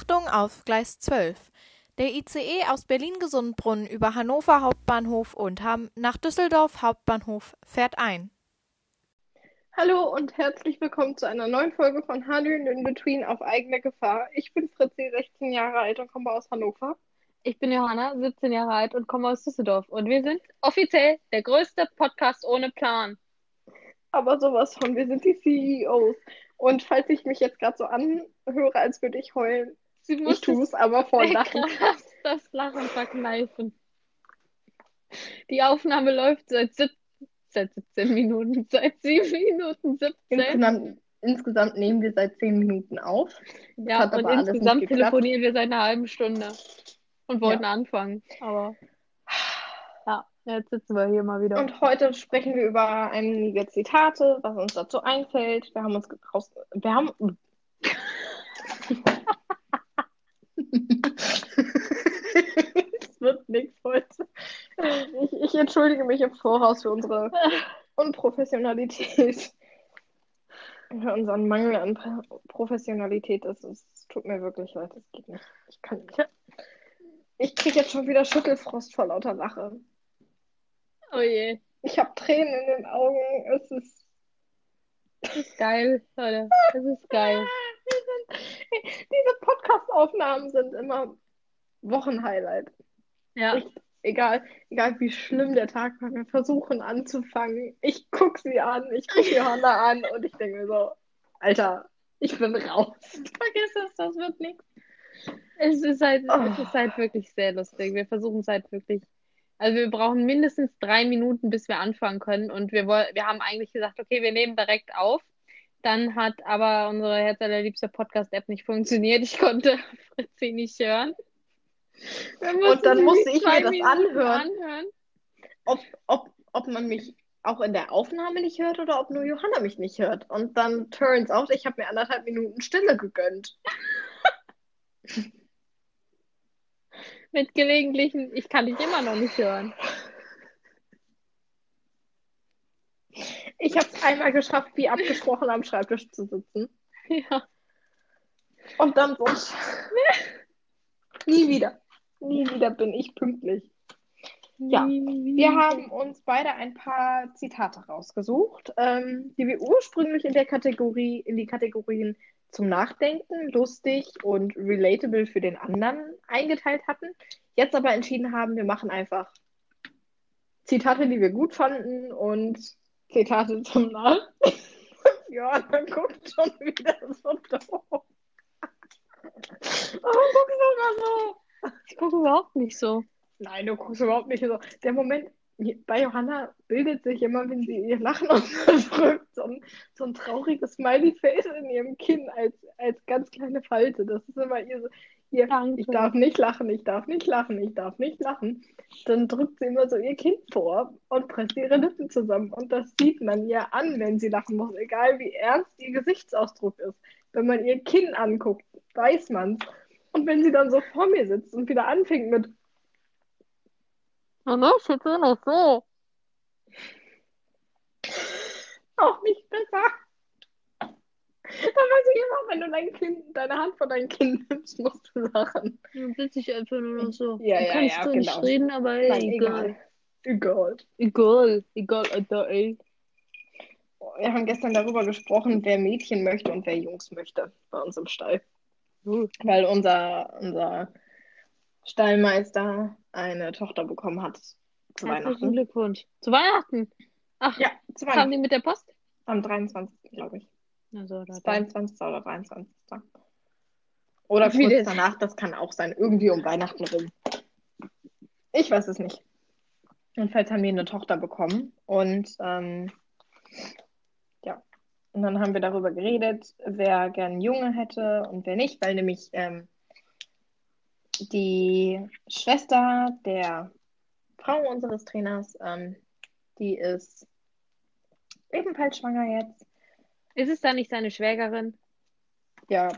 Achtung auf Gleis 12. Der ICE aus Berlin-Gesundbrunnen über Hannover Hauptbahnhof und Hamm nach Düsseldorf Hauptbahnhof fährt ein. Hallo und herzlich willkommen zu einer neuen Folge von Handeln in Between auf eigene Gefahr. Ich bin Fritzi, 16 Jahre alt und komme aus Hannover. Ich bin Johanna, 17 Jahre alt und komme aus Düsseldorf. Und wir sind offiziell der größte Podcast ohne Plan. Aber sowas von, wir sind die CEOs. Und falls ich mich jetzt gerade so anhöre, als würde ich heulen, Sie ich muss tue es aber vor Lachen. krass das Lachen verkneifen. Die Aufnahme läuft seit, seit 17 Minuten, seit 7 Minuten 17. Insgesamt, insgesamt nehmen wir seit 10 Minuten auf. Ja, hat und insgesamt telefonieren wir seit einer halben Stunde und wollten anfangen. Aber ja, jetzt sitzen wir hier mal wieder. Und heute sprechen wir über einige Zitate, was uns dazu einfällt. Wir haben uns raus... Wir haben... Es wird nichts heute. Ich, ich entschuldige mich im Voraus für unsere Unprofessionalität. Für unseren Mangel an Pro- Professionalität. Es, es tut mir wirklich leid. Das geht nicht. Ich kann nicht. Ich kriege jetzt schon wieder Schüttelfrost vor lauter Lache. oh je, Ich habe Tränen in den Augen. Es ist. das ist geil, Leute. Das ist geil. Sind, diese Podcast-Aufnahmen sind immer Wochenhighlight. Ja, Ich, egal, egal wie schlimm der Tag war, wir versuchen anzufangen. Ich gucke sie an, ich gucke Johanna an und ich denke mir so, Alter, ich bin raus. Vergiss es, das wird nichts. es ist halt, Oh. es ist halt wirklich sehr lustig. Wir versuchen es halt wirklich. Also wir brauchen mindestens drei Minuten, bis wir anfangen können. Und wir wir haben eigentlich gesagt, okay, wir nehmen direkt auf. Dann hat aber unsere herzallerliebste Podcast-App nicht funktioniert. Ich konnte Fritzi nicht hören. Mussten dann musste ich mir das anhören. anhören. Ob, ob, ob man mich auch in der Aufnahme nicht hört oder ob nur Johanna mich nicht hört. Und dann turns out, ich habe mir anderthalb Minuten Stille gegönnt. Mit gelegentlichen, ich kann dich immer noch nicht hören. Ich habe es einmal geschafft, wie abgesprochen am Schreibtisch zu sitzen. Ja. Und dann so. Nie wieder. Nie wieder bin ich pünktlich. Ja, Wir haben uns beide ein paar Zitate rausgesucht, ähm, die wir ursprünglich in der Kategorie, in die Kategorien zum Nachdenken, lustig und relatable für den anderen eingeteilt hatten. Jetzt aber entschieden haben, wir machen einfach Zitate, die wir gut fanden und Zitate zum Nachdenken. ja, dann guckt schon wieder so doof. Warum guckst du immer so? Ich gucke überhaupt nicht so. Nein, du guckst überhaupt nicht so. Der Moment bei Johanna bildet sich immer, wenn sie ihr Lachen unterdrückt, so ein, so ein trauriges Smiley-Face in ihrem Kinn als, als ganz kleine Falte. Das ist immer ihr ihr, Danke. ich darf nicht lachen, ich darf nicht lachen, ich darf nicht lachen. Dann drückt sie immer so ihr Kinn vor und presst ihre Lippen zusammen. Und das sieht man ihr an, wenn sie lachen muss, egal wie ernst ihr Gesichtsausdruck ist. Wenn man ihr Kinn anguckt, weiß man's. Und wenn sie dann so vor mir sitzt und wieder anfängt mit ne, ich sitze noch so. auch nicht besser. Dann weiß ich immer, wenn du dein Kind, deine Hand von deinem Kind nimmst, musst du lachen. Dann sitze ich einfach nur noch so. Ja, Du ja, kannst ja, so nicht genau. reden, aber Nein, egal. egal. Egal. Egal, Alter, ey. Wir haben gestern darüber gesprochen, wer Mädchen möchte und wer Jungs möchte bei uns im Stall. Uh, Weil unser, unser Stallmeister eine Tochter bekommen hat zu Herzlichen Weihnachten. Glückwunsch. Zu Weihnachten? Ach, Ja, zu kamen Weihnachten. die mit der Post? Am 23. glaube ich. Also, da. 22. oder 23. Oder kurz danach, das kann auch sein. Irgendwie um Weihnachten rum. Ich weiß es nicht. Jedenfalls haben wir eine Tochter bekommen. Und ähm, ja, und dann haben wir darüber geredet, wer gern einen Junge hätte und wer nicht, weil nämlich ähm, die Schwester der Frau unseres Trainers, ähm, die ist ebenfalls schwanger jetzt. Ist es da nicht seine Schwägerin? Ja,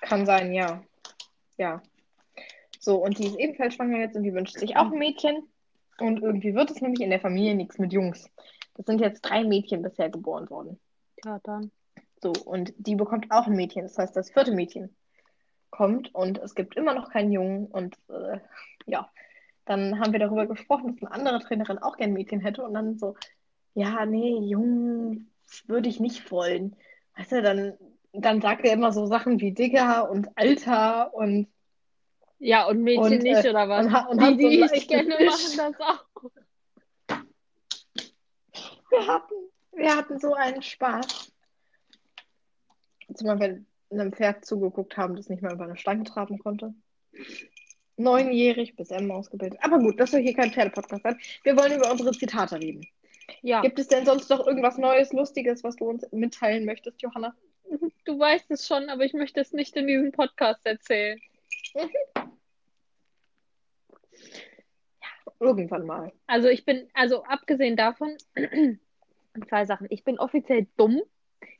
kann sein, ja. Ja. So, und die ist ebenfalls schwanger jetzt und die wünscht sich auch ein Mädchen. Und irgendwie wird es nämlich in der Familie nichts mit Jungs. Das sind jetzt drei Mädchen bisher geboren worden. Ja, dann. So, und die bekommt auch ein Mädchen, das heißt das vierte Mädchen. kommt und es gibt immer noch keinen Jungen und äh, ja, dann haben wir darüber gesprochen, dass eine andere Trainerin auch gern Mädchen hätte und dann so, ja, nee, Jungen würde ich nicht wollen. Weißt du, dann, dann sagt er immer so Sachen wie Digger und Alter und Ja, und Mädchen Und, nicht, äh, oder was? und und die, so die einen ich kenne, Fisch. machen das auch. wir hatten, wir hatten so einen Spaß. Zumal wir einem Pferd zugeguckt haben, das nicht mal über eine Stange traben konnte. Neunjährig bis M ausgebildet. Aber gut, das soll hier kein Pferdepodcast sein. Wir wollen über unsere Zitate reden. Ja, Gibt es denn sonst noch irgendwas Neues, Lustiges, was du uns mitteilen möchtest, Johanna? du weißt es schon, aber ich möchte es nicht in diesem Podcast erzählen. Irgendwann mal. Also ich bin, also abgesehen davon, zwei Sachen. Ich bin offiziell dumm.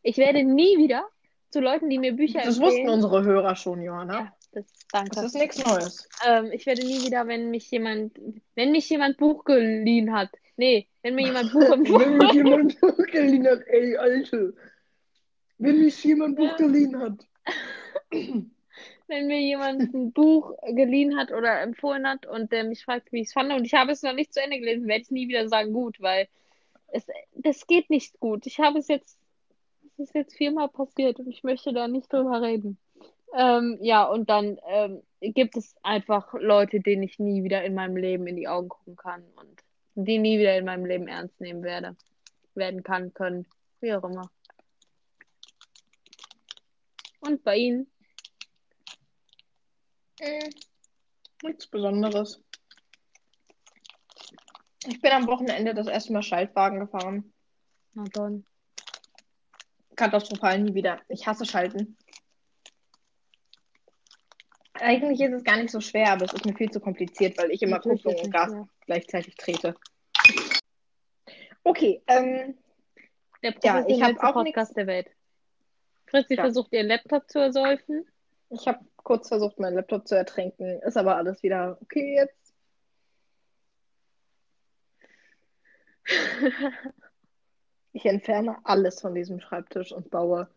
Ich werde nie wieder zu Leuten, die mir Bücher Das empfehlen. wussten unsere Hörer schon, Johanna. Ja, das, danke. Das ist nichts Neues. Ähm, ich werde nie wieder, wenn mich jemand, wenn mich jemand Buch geliehen hat. Nee, wenn mir jemand Buch Wenn empfohlen mich jemand Buch geliehen hat, ey, Alte. Wenn mich jemand Buch geliehen hat. wenn mir jemand ein Buch geliehen hat oder empfohlen hat und der mich fragt, wie ich es fand und ich habe es noch nicht zu Ende gelesen, werde ich nie wieder sagen gut, weil es, das geht nicht gut. Ich habe es jetzt, es ist jetzt viermal passiert und ich möchte da nicht drüber reden. Ähm, ja, und dann ähm, gibt es einfach Leute, denen ich nie wieder in meinem Leben in die Augen gucken kann und die nie wieder in meinem Leben ernst nehmen werde, werden kann, können, wie auch immer. Und bei Ihnen? Hm, Nichts Besonderes. Ich bin am Wochenende das erste Mal Schaltwagen gefahren. Na dann. Katastrophal nie wieder. Ich hasse Schalten. Eigentlich ist es gar nicht so schwer, aber es ist mir viel zu kompliziert, weil ich immer Kupplung und Gas schwer. Gleichzeitig trete. Okay, ähm, Der Ja, professionellste auch Podcast der Welt. Fritzi Ja. versucht, ihren Laptop zu ersäufen. ich habe kurz versucht, meinen Laptop zu ertränken. Ist aber alles wieder okay jetzt. Ich entferne alles von diesem Schreibtisch und baue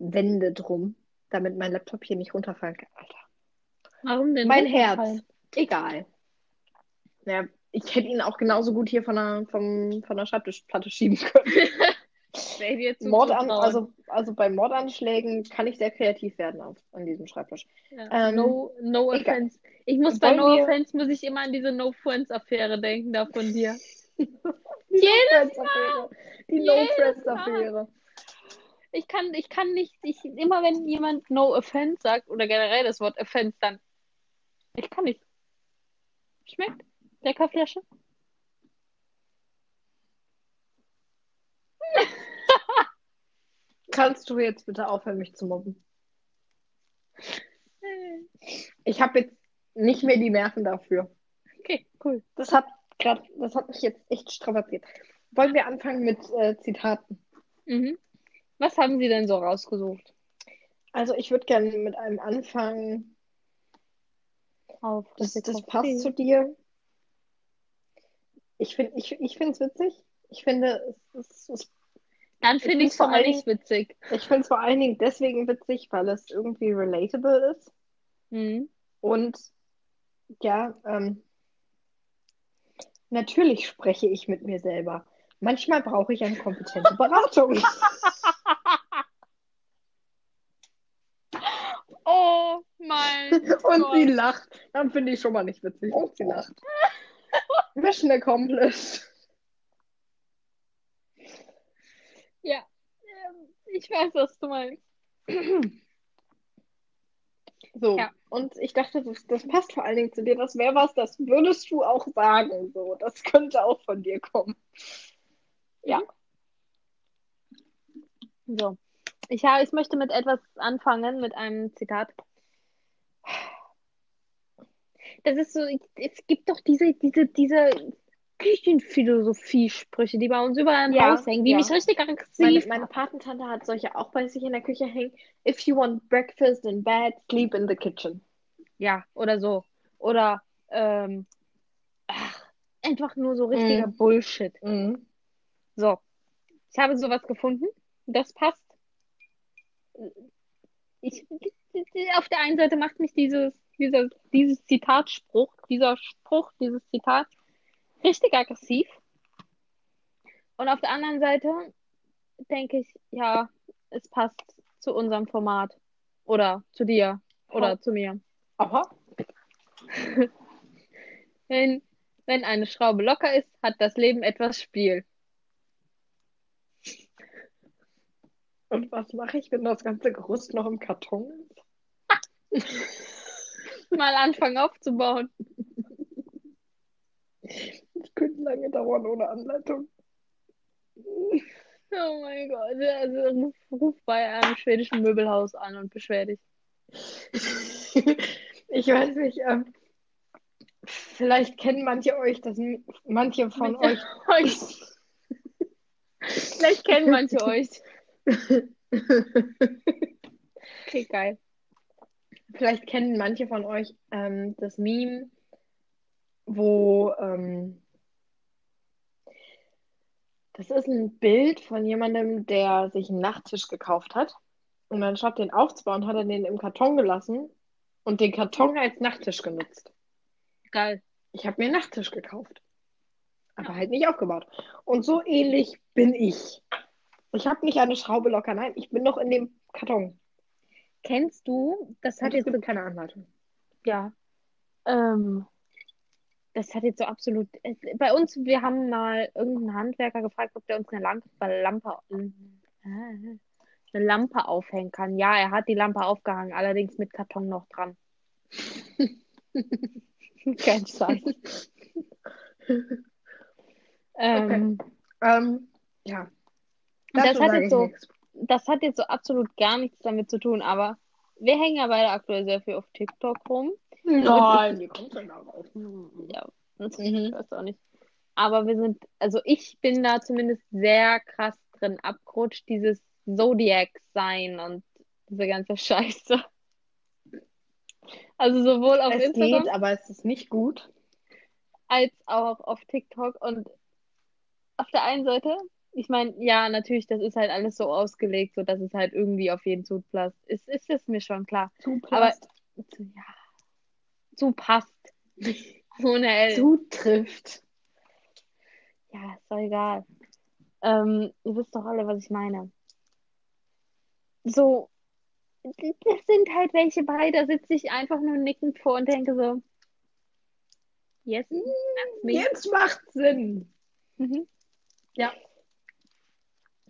Wände drum, damit mein Laptop hier nicht runterfallen kann. Alter. Warum denn Mein? Herz. Egal. Ja, ich hätte ihn auch genauso gut hier von der, vom, von der Schreibtischplatte schieben können. Mordan, also, also bei Mordanschlägen kann ich sehr kreativ werden auf, an diesem Schreibtisch. Ja. ähm, no, no offense. Ich muss bei No Offense muss ich immer an diese No Friends Affäre denken da von dir. Jedes No-Friends-Affäre. Die Jedes No-Friends-Affäre. Ich kann, ich kann nicht, ich, immer wenn jemand No Offense sagt oder generell das Wort Offense, dann ich kann nicht. Schmeckt? Leckerflasche? Kannst du jetzt bitte aufhören, mich zu mobben? Ich habe jetzt nicht mehr die Nerven dafür. Okay, cool. Das hat grad, das hat mich jetzt echt strapaziert. Wollen wir anfangen mit äh, Zitaten? Mhm. Was haben Sie denn so rausgesucht? Also ich würde gerne mit einem anfangen. Auf Das, das passt zu dir. Ich finde ich, ich es witzig. Ich finde es, es, es Dann finde ich es vor allen nicht witzig. ich finde es vor allen Dingen deswegen witzig, weil es irgendwie relatable ist. Mhm. Und ja, ähm, natürlich spreche ich mit mir selber. Manchmal brauche ich eine kompetente Beratung. Oh mein Und sie Gott. lacht. Dann finde ich schon mal nicht witzig. Und sie lacht. Mission accomplished. Ja, ähm, ich weiß, was du meinst. So, Ja. und ich dachte, das, das passt vor allen Dingen zu dir. Das wäre was, das würdest du auch sagen. So, das könnte auch von dir kommen. Ja. So. Ich, habe, ich möchte mit etwas anfangen, mit einem Zitat. Das ist so, es gibt doch diese, diese, diese Küchenphilosophie-Sprüche, die bei uns überall im Ja, Haus hängen, die ja. mich richtig Meine, aggressiv meine machen. Patentante hat solche auch bei sich in der Küche hängen. If you want breakfast in bed, sleep in the kitchen. Ja, oder so. Oder ähm, ach, einfach nur so richtiger Bullshit. Mhm. So, ich habe sowas gefunden. Das passt. Ich, auf der einen Seite macht mich dieses, dieser, dieses Zitatspruch, dieser Spruch, dieses Zitat richtig aggressiv. Und auf der anderen Seite denke ich, ja, es passt zu unserem Format. Oder zu dir. Oder Aha. zu mir. Aha. Wenn, wenn eine Schraube locker ist, hat das Leben etwas Spiel. Und was mache ich, wenn das ganze Gerüst noch im Karton ist? Mal anfangen aufzubauen. Das könnte lange dauern ohne Anleitung. Oh mein Gott. Also ruf, ruf bei einem schwedischen Möbelhaus an und beschwer dich. Ich weiß nicht, ähm, vielleicht kennen manche euch, das manche von euch. Vielleicht kennen manche euch. Okay, geil. Vielleicht kennen manche von euch ähm, das Meme, wo ähm, das ist ein Bild von jemandem, der sich einen Nachttisch gekauft hat. Und anstatt den aufzubauen, hat er den im Karton gelassen und den Karton als Nachttisch genutzt. Geil. Ich habe mir einen Nachttisch gekauft. Aber halt nicht aufgebaut. Und so ähnlich bin ich. Ich habe nicht eine Schraube locker, nein, ich bin noch in dem Karton. Kennst du, das hat Und es jetzt so, keine Anleitung. ja, ähm, das hat jetzt so absolut, es- bei uns, wir haben mal irgendeinen Handwerker gefragt, ob der uns eine Lampe, Lampe, äh, eine Lampe aufhängen kann. Ja, er hat die Lampe aufgehangen, allerdings mit Karton noch dran. Kein Scheiß. Ähm, Ähm, ja. Und das Dazu hat jetzt so- nichts. Das hat jetzt so absolut gar nichts damit zu tun, aber wir hängen ja beide aktuell sehr viel auf TikTok rum. Nein, wie kommst du denn darauf? Ja, das Mhm. ich weiß auch nicht. Aber wir sind, also ich bin da zumindest sehr krass drin abgerutscht, dieses Zodiac-Sein und diese ganze Scheiße. Also sowohl auf Es Instagram geht, aber es ist nicht gut. als auch auf TikTok. Und auf der einen Seite, ich meine, ja, natürlich, das ist halt alles so ausgelegt, so dass es halt irgendwie auf jeden zupasst. Ist, ist es mir schon klar. Zu Aber zu, ja, zupasst. Ohne L. zutrifft. Ja, ist doch egal. Ähm, ihr wisst doch alle, was ich meine. So, das sind halt welche bei, da sitze ich einfach nur nickend vor und denke so, yes. Jetzt macht Sinn. Mhm. Ja.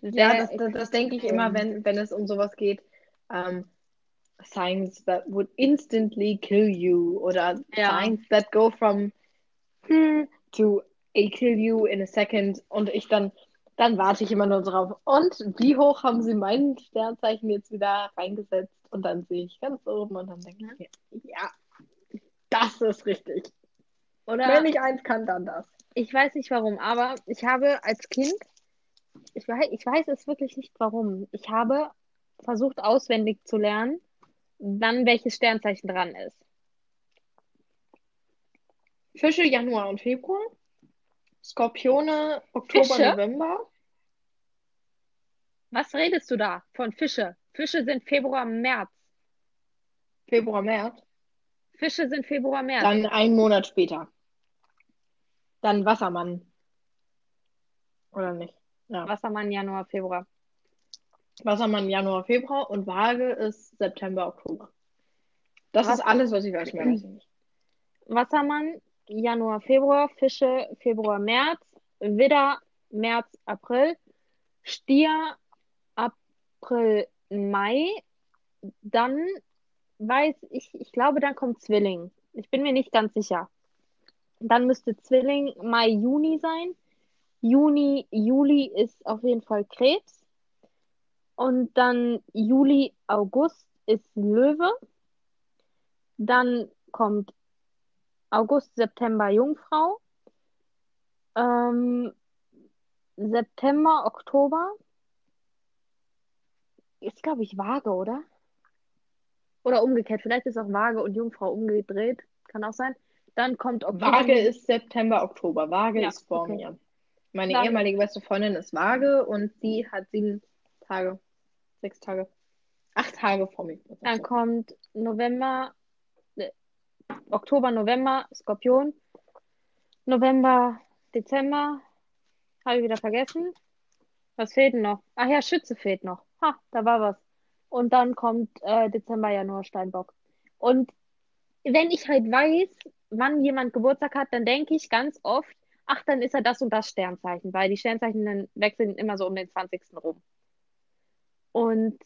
Sehr Ja, das, das, das denke ich immer, wenn, wenn es um sowas geht. Ähm, signs that would instantly kill you oder Ja. signs that go from hmm to a kill you in a second und ich dann, dann warte ich immer nur drauf. Und wie hoch haben sie mein Sternzeichen jetzt wieder reingesetzt? Und dann sehe ich ganz oben und dann denke ich mir, ja, das ist richtig. Oder Wenn ich eins kann, dann das. ich weiß nicht warum, aber ich habe als Kind, ich weiß, ich weiß es wirklich nicht warum, ich habe versucht auswendig zu lernen, wann welches Sternzeichen dran ist. Fische Januar und Februar. Skorpione Oktober, Fische? November. Was redest du da von Fische? Fische sind Februar, März. Februar, März. Fische sind Februar, März. Dann einen Monat später. Dann Wassermann. Oder nicht? Ja. Wassermann, Januar, Februar. Wassermann Januar, Februar und Waage ist September, Oktober. Das Was? ist alles, was ich weiß. Mehr weiß ich nicht. Wassermann, Januar, Februar. Fische, Februar, März. Widder, März, April. Stier, April, Mai. Dann weiß ich, ich glaube, dann kommt Zwilling. Ich bin mir nicht ganz sicher. Dann müsste Zwilling Mai, Juni sein. Juni, Juli ist auf jeden Fall Krebs. Und dann Juli, August ist Löwe. Dann kommt August, September Jungfrau. Ähm, September, Oktober ist, glaube ich, Waage, oder? Oder umgekehrt. Vielleicht ist auch Waage und Jungfrau umgedreht. Kann auch sein. Dann kommt Oktober. Waage ist September, Oktober. Waage Ja, ist vor okay. mir. Meine Dann- ehemalige beste Freundin ist Waage und sie hat sieben Tage, sechs Tage, acht Tage vor mir. Dann kommt November, äh, Oktober, November, Skorpion. November, Dezember, habe ich wieder vergessen. Was fehlt denn noch? Ach ja, Schütze fehlt noch. Ha, da war was. Und dann kommt äh, Dezember, Januar, Steinbock. Und wenn ich halt weiß, wann jemand Geburtstag hat, dann denke ich ganz oft, ach, dann ist er das und das Sternzeichen, weil die Sternzeichen dann wechseln immer so um den 20. rum. Und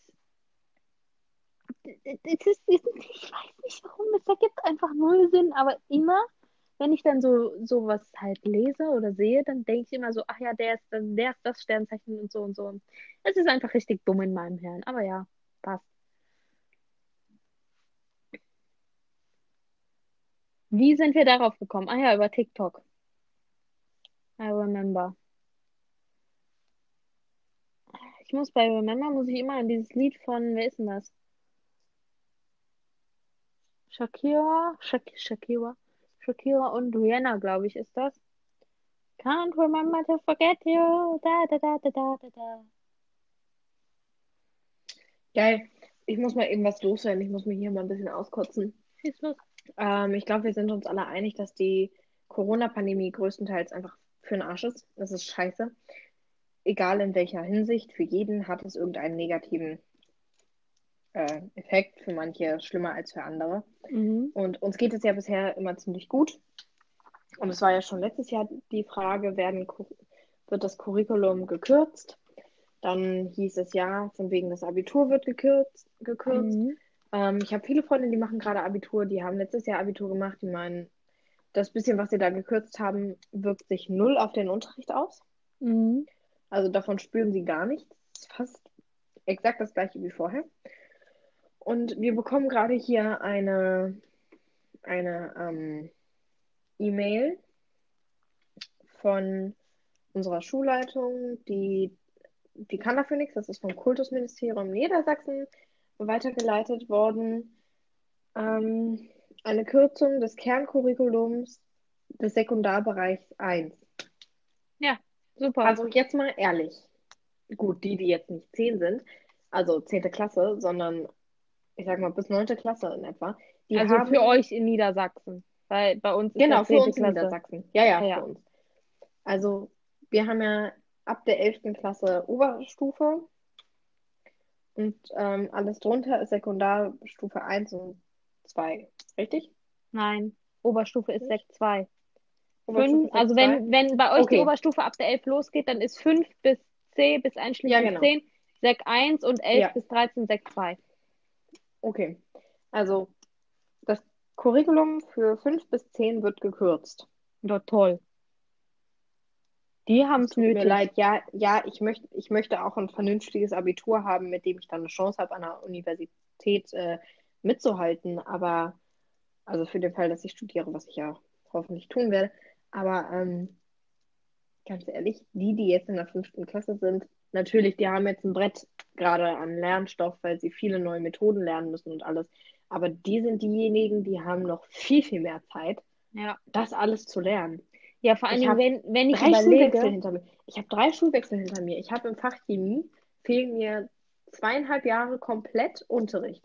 es ist, ich weiß nicht warum, es ergibt einfach null Sinn, aber immer, wenn ich dann so sowas halt lese oder sehe, dann denke ich immer so, ach ja, der ist, der ist das Sternzeichen und so und so. Es ist einfach richtig dumm in meinem Hirn, aber ja, passt. Wie sind wir darauf gekommen? Ah ja, über TikTok. I remember. Ich muss bei Remember, muss ich immer an dieses Lied von, wer ist denn das? Shakira, Shak Shakira, Shakira und Rihanna, glaube ich, ist das. Can't remember to forget you. Da, da, da, da, da, da, da. Geil. Ich muss mal eben was loswerden. Ich muss mich hier mal ein bisschen auskotzen. Ähm, ich glaube, wir sind uns alle einig, dass die Corona-Pandemie größtenteils einfach für den Arsch ist. Das ist scheiße. Egal in welcher Hinsicht, für jeden hat es irgendeinen negativen äh, Effekt, für manche schlimmer als für andere. Mhm. Und uns geht es ja bisher immer ziemlich gut. Und es war ja schon letztes Jahr die Frage, werden, wird das Curriculum gekürzt? Dann hieß es ja, von wegen das Abitur wird gekürzt. gekürzt. Mhm. Ähm, ich habe viele Freunde, die machen gerade Abitur, die haben letztes Jahr Abitur gemacht, die meinen, das bisschen, was sie da gekürzt haben, wirkt sich null auf den Unterricht aus. Mhm. Also davon spüren sie gar nichts. Das ist fast exakt das gleiche wie vorher. Und wir bekommen gerade hier eine, eine ähm, E-Mail von unserer Schulleitung, die, die kann dafür nichts, das ist vom Kultusministerium Niedersachsen weitergeleitet worden. Ähm, eine Kürzung des Kerncurriculums des Sekundarbereichs 1. Ja, super. Also jetzt mal ehrlich. Gut, die, die jetzt nicht 10 sind, also 10. Klasse, sondern ich sag mal bis 9. Klasse in etwa. Die also haben, für euch in Niedersachsen. Weil bei uns ist Genau, für 10. uns in Klasse. Niedersachsen. Ja, ja, Ja. für uns. Also wir haben ja ab der 11. Klasse Oberstufe und ähm, alles drunter ist Sekundarstufe 1 und 2. Richtig? Nein, Oberstufe ist Nicht? Sek 2. Oberstufe Fünf, Sek also 2. wenn, wenn bei euch die Okay. Oberstufe ab der 11 losgeht, dann ist 5 bis C bis einschließlich Ja, genau. 10 Sek 1 und 11 Ja. bis 13 Sek 2. Okay. Also das Curriculum für 5 bis 10 wird gekürzt. Ja, toll. Die haben es Tut mir nötig. leid, ja, ja, ich möchte, ich möchte auch ein vernünftiges Abitur haben, mit dem ich dann eine Chance habe, an der Universität äh, mitzuhalten. Aber, also für den Fall, dass ich studiere, was ich ja hoffentlich tun werde. Aber ähm, ganz ehrlich, die, die jetzt in der fünften Klasse sind, natürlich, die haben jetzt ein Brett gerade an Lernstoff, weil sie viele neue Methoden lernen müssen und alles. Aber die sind diejenigen, die haben noch viel, viel mehr Zeit, Ja. das alles zu lernen. Ja, vor hab wenn, wenn ich drei Schulwechsel überlege, hinter mir. Ich habe drei Schulwechsel hinter mir. Ich habe im Fach Chemie fehlen mir zweieinhalb Jahre komplett Unterricht.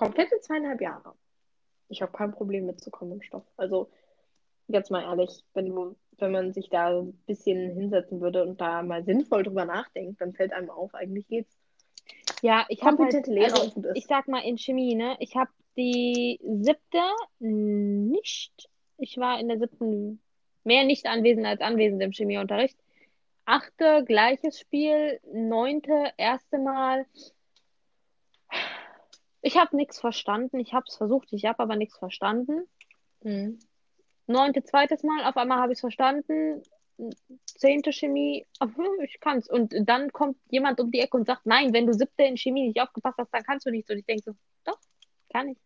Komplette zweieinhalb Jahre. Ich habe kein Problem mitzukommen im Stoff. Also jetzt mal ehrlich, wenn wenn man sich da ein bisschen hinsetzen würde und da mal sinnvoll drüber nachdenkt, dann fällt einem auf, eigentlich geht's. ja, ich habe halt, Lehrer also ich sag mal in Chemie, ne, ich habe die siebte nicht, ich war in der siebten mehr nicht anwesend als anwesend im Chemieunterricht. Achte, gleiches Spiel, neunte, erste Mal. Ich habe nichts verstanden. Ich habe es versucht, ich habe aber nichts verstanden. Mhm. Neunte, zweites Mal, auf einmal habe ich es verstanden. Zehnte Chemie, ich kann's. Und dann kommt jemand um die Ecke und sagt, nein, wenn du siebte in Chemie nicht aufgepasst hast, dann kannst du nichts. Und ich denke so, doch, kann ich.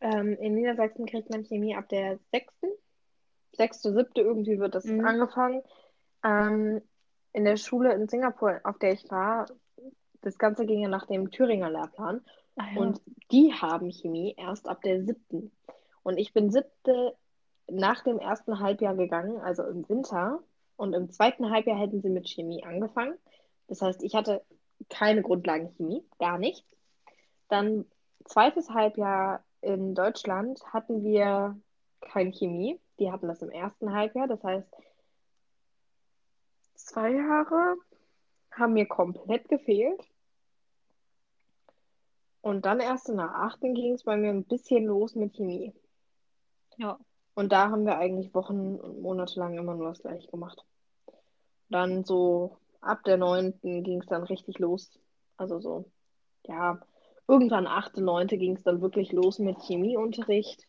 Ähm, in Niedersachsen kriegt man Chemie ab der sechsten. Sechste, siebte, irgendwie wird das Mhm. angefangen. Ähm, in der Schule in Singapur, auf der ich war, das Ganze ging ja nach dem Thüringer Lehrplan. Ah, ja. Und die haben Chemie erst ab der siebten. Und ich bin siebte nach dem ersten Halbjahr gegangen, also im Winter. Und im zweiten Halbjahr hätten sie mit Chemie angefangen. Das heißt, ich hatte keine Grundlagenchemie, gar nichts. Dann zweites Halbjahr in Deutschland hatten wir keine Chemie. Die hatten das im ersten Halbjahr. Das heißt, zwei Jahre haben mir komplett gefehlt. Und dann erst in der achten ging es bei mir ein bisschen los mit Chemie. Ja. Und da haben wir eigentlich Wochen und Monate lang immer nur das gleiche gemacht. Dann so ab der neunten ging es dann richtig los. Also so, ja, irgendwann achte, neunte ging es dann wirklich los mit Chemieunterricht.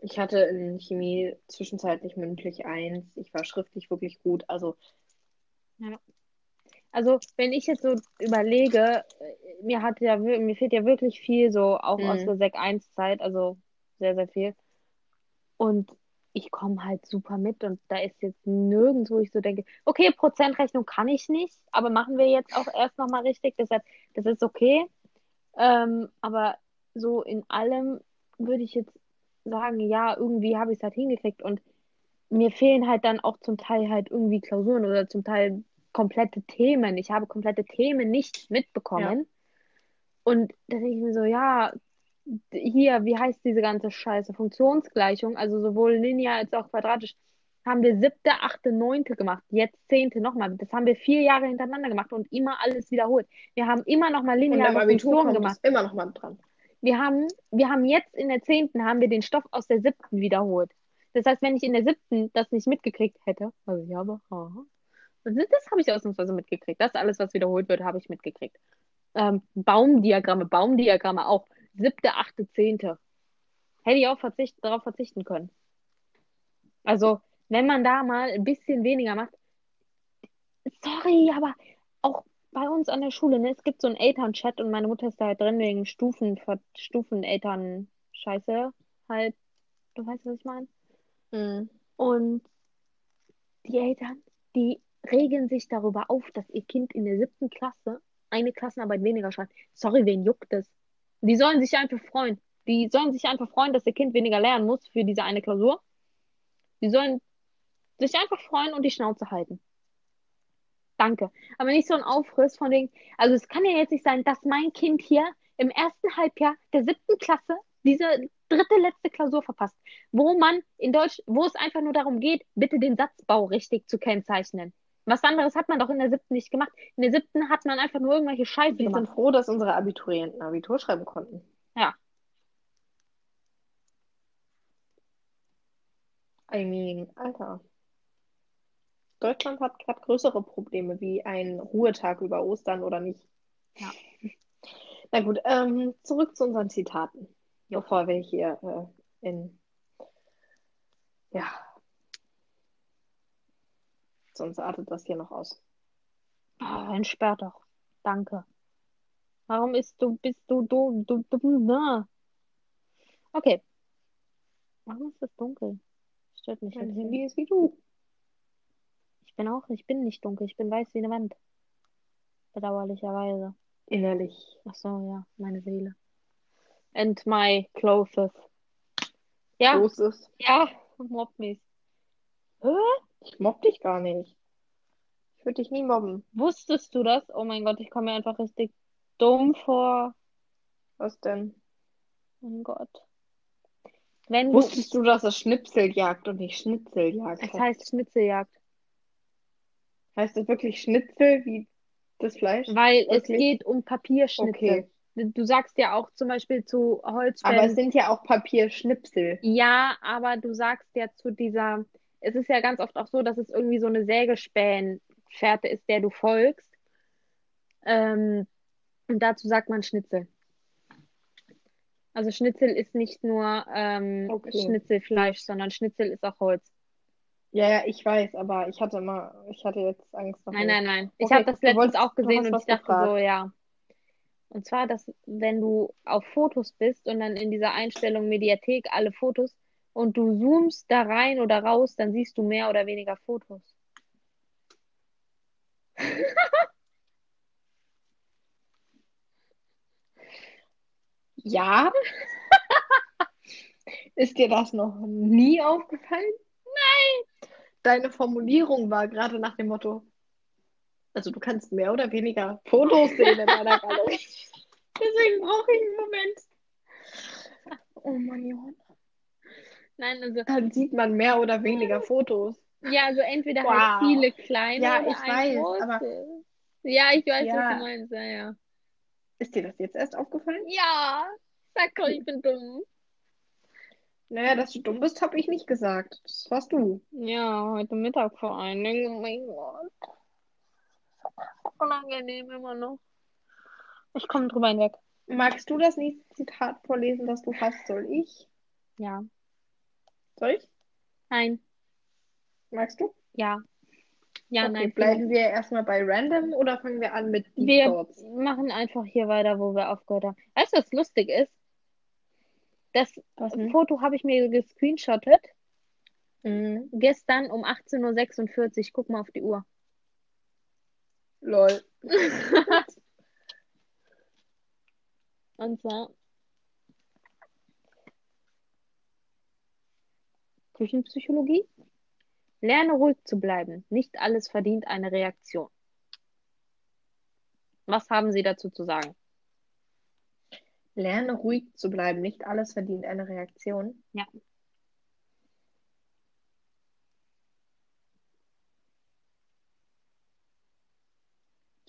Ich hatte in Chemie zwischenzeitlich mündlich eins. Ich war schriftlich wirklich gut. Also Ja. Also, wenn ich jetzt so überlege, äh, mir hat ja, mir fehlt ja wirklich viel so auch aus Mhm. der Sek 1 Zeit, also sehr, sehr viel. Und ich komme halt super mit und da ist jetzt nirgends, wo ich so denke, okay, Prozentrechnung kann ich nicht, aber machen wir jetzt auch erst nochmal richtig, deshalb, das ist okay. Ähm, aber so in allem würde ich jetzt sagen, ja, irgendwie habe ich es halt hingekriegt und mir fehlen halt dann auch zum Teil halt irgendwie Klausuren oder zum Teil komplette Themen. Ich habe komplette Themen nicht mitbekommen. Und da denke ich mir so, ja, hier, wie heißt diese ganze Scheiße? Funktionsgleichung, also sowohl linear als auch quadratisch, haben wir siebte, achte, neunte gemacht, jetzt zehnte nochmal. Das haben wir vier Jahre hintereinander gemacht und immer alles wiederholt. Wir haben immer nochmal lineare Funktionen gemacht. immer noch mal dran. Wir haben, wir haben jetzt in der zehnten haben wir den Stoff aus der siebten wiederholt. Das heißt, wenn ich in der siebten das nicht mitgekriegt hätte, also ich habe, aha, das, habe ich ausnahmsweise mitgekriegt. Das alles, was wiederholt wird, habe ich mitgekriegt. Ähm, Baumdiagramme, Baumdiagramme auch. Siebte, achte, zehnte. Hätte ich auch verzicht, darauf verzichten können. Also, wenn man da mal ein bisschen weniger macht, sorry, aber auch bei uns an der Schule, ne, es gibt so einen Elternchat und meine Mutter ist da halt drin wegen Stufen, Stufen-Eltern-Scheiße halt. Du weißt, was ich meine? Mhm. Und die Eltern, die regen sich darüber auf, dass ihr Kind in der siebten Klasse eine Klassenarbeit weniger schreibt. Sorry, wen juckt es? Die sollen sich einfach freuen. Die sollen sich einfach freuen, dass ihr Kind weniger lernen muss für diese eine Klausur. Die sollen sich einfach freuen und die Schnauze halten. Danke. Aber nicht so ein Aufriss von den. Also es kann ja jetzt nicht sein, dass mein Kind hier im ersten Halbjahr der siebten Klasse diese dritte letzte Klausur verpasst, wo man in Deutsch, wo es einfach nur darum geht, bitte den Satzbau richtig zu kennzeichnen. Was anderes hat man doch in der siebten nicht gemacht. In der siebten hat man einfach nur irgendwelche Scheiße Wir sind gemacht. froh, dass unsere Abiturienten Abitur schreiben konnten. Ja. I mean, Alter. Deutschland hat gerade größere Probleme wie ein Ruhetag über Ostern oder nicht. Ja. Na gut, ähm, zurück zu unseren Zitaten, bevor wir hier äh, in ja, sonst artet das hier noch aus. Oh, entsperr doch. Danke. Warum ist du, bist du, du, du, du, na? Okay. Warum ist es dunkel? Stört mich Mein jetzt. Handy ist wie du. Ich bin auch, ich bin nicht dunkel, ich bin weiß wie eine Wand. Bedauerlicherweise. Innerlich. Ach so, ja, meine Seele. And my clothes. Ja, So ist es. ja, mobb mich. Hä? Ich mobb dich gar nicht. Ich würde dich nie mobben. Wusstest du das? Oh mein Gott, ich komme mir einfach richtig dumm vor. Was denn? Mein Gott. Wenn Wusstest du, dass es Schnipseljagd und nicht Schnitzeljagd es heißt? heißt Schnitzeljagd, Heißt das wirklich Schnitzel wie das Fleisch? weil es Wirklich? geht um Papierschnitzel. Okay. Du sagst ja auch zum Beispiel zu Aber es sind ja auch Papierschnipsel. ja, aber du sagst ja zu dieser, es ist ja ganz oft auch so, dass es irgendwie so eine Sägespäne-Fährte ist, der du folgst. Ähm, und dazu sagt man Schnitzel. Also Schnitzel ist nicht nur ähm, Okay. Schnitzelfleisch, sondern Schnitzel ist auch Holz. Ja, ja, ich weiß, aber ich hatte mal, ich hatte jetzt Angst davor. Nein, nein, nein. Ich Okay, habe das letztens auch gesehen und ich dachte gefragt. so, ja. Und zwar, dass wenn du auf Fotos bist und dann in dieser Einstellung Mediathek alle Fotos und du zoomst da rein oder raus, dann siehst du mehr oder weniger Fotos. Ja? Ist dir das noch nie aufgefallen? Nein. Deine Formulierung war gerade nach dem Motto, Also du kannst mehr oder weniger Fotos sehen in deiner Galerie. Deswegen brauche ich einen Moment. Oh Mann, Johanna. Nein, also. Dann sieht man mehr oder weniger Fotos. Ja, also entweder wow. halt viele kleine ja, oder ich weiß, große. aber Ja, ich weiß, Ja. was du meinst. Ja, ja. ist dir das jetzt erst aufgefallen? Ja, sag doch, ich bin dumm. Naja, dass du dumm bist, habe ich nicht gesagt. Das warst du. Ja, heute Mittag vor allen Dingen. Oh mein Gott. Unangenehm immer noch. Ich komme drüber hinweg. Magst du das nächste Zitat vorlesen, das du hast? Soll ich? Ja. Soll ich? Nein. Magst du? Ja. Ja, okay, nein. bleiben wir erstmal bei Random oder fangen wir an mit Deep Wir Thoughts? machen einfach hier weiter, wo wir aufgehört haben. Weißt du, was lustig ist? Das Was? Foto habe ich mir gescreenshottet. Mhm. Gestern um 18.46 Uhr. Guck mal auf die Uhr. Lol. Und zwar Küchenpsychologie. Lerne ruhig zu bleiben. Nicht alles verdient eine Reaktion. Was haben Sie dazu zu sagen? Lerne ruhig zu bleiben. Nicht alles verdient eine Reaktion. Ja.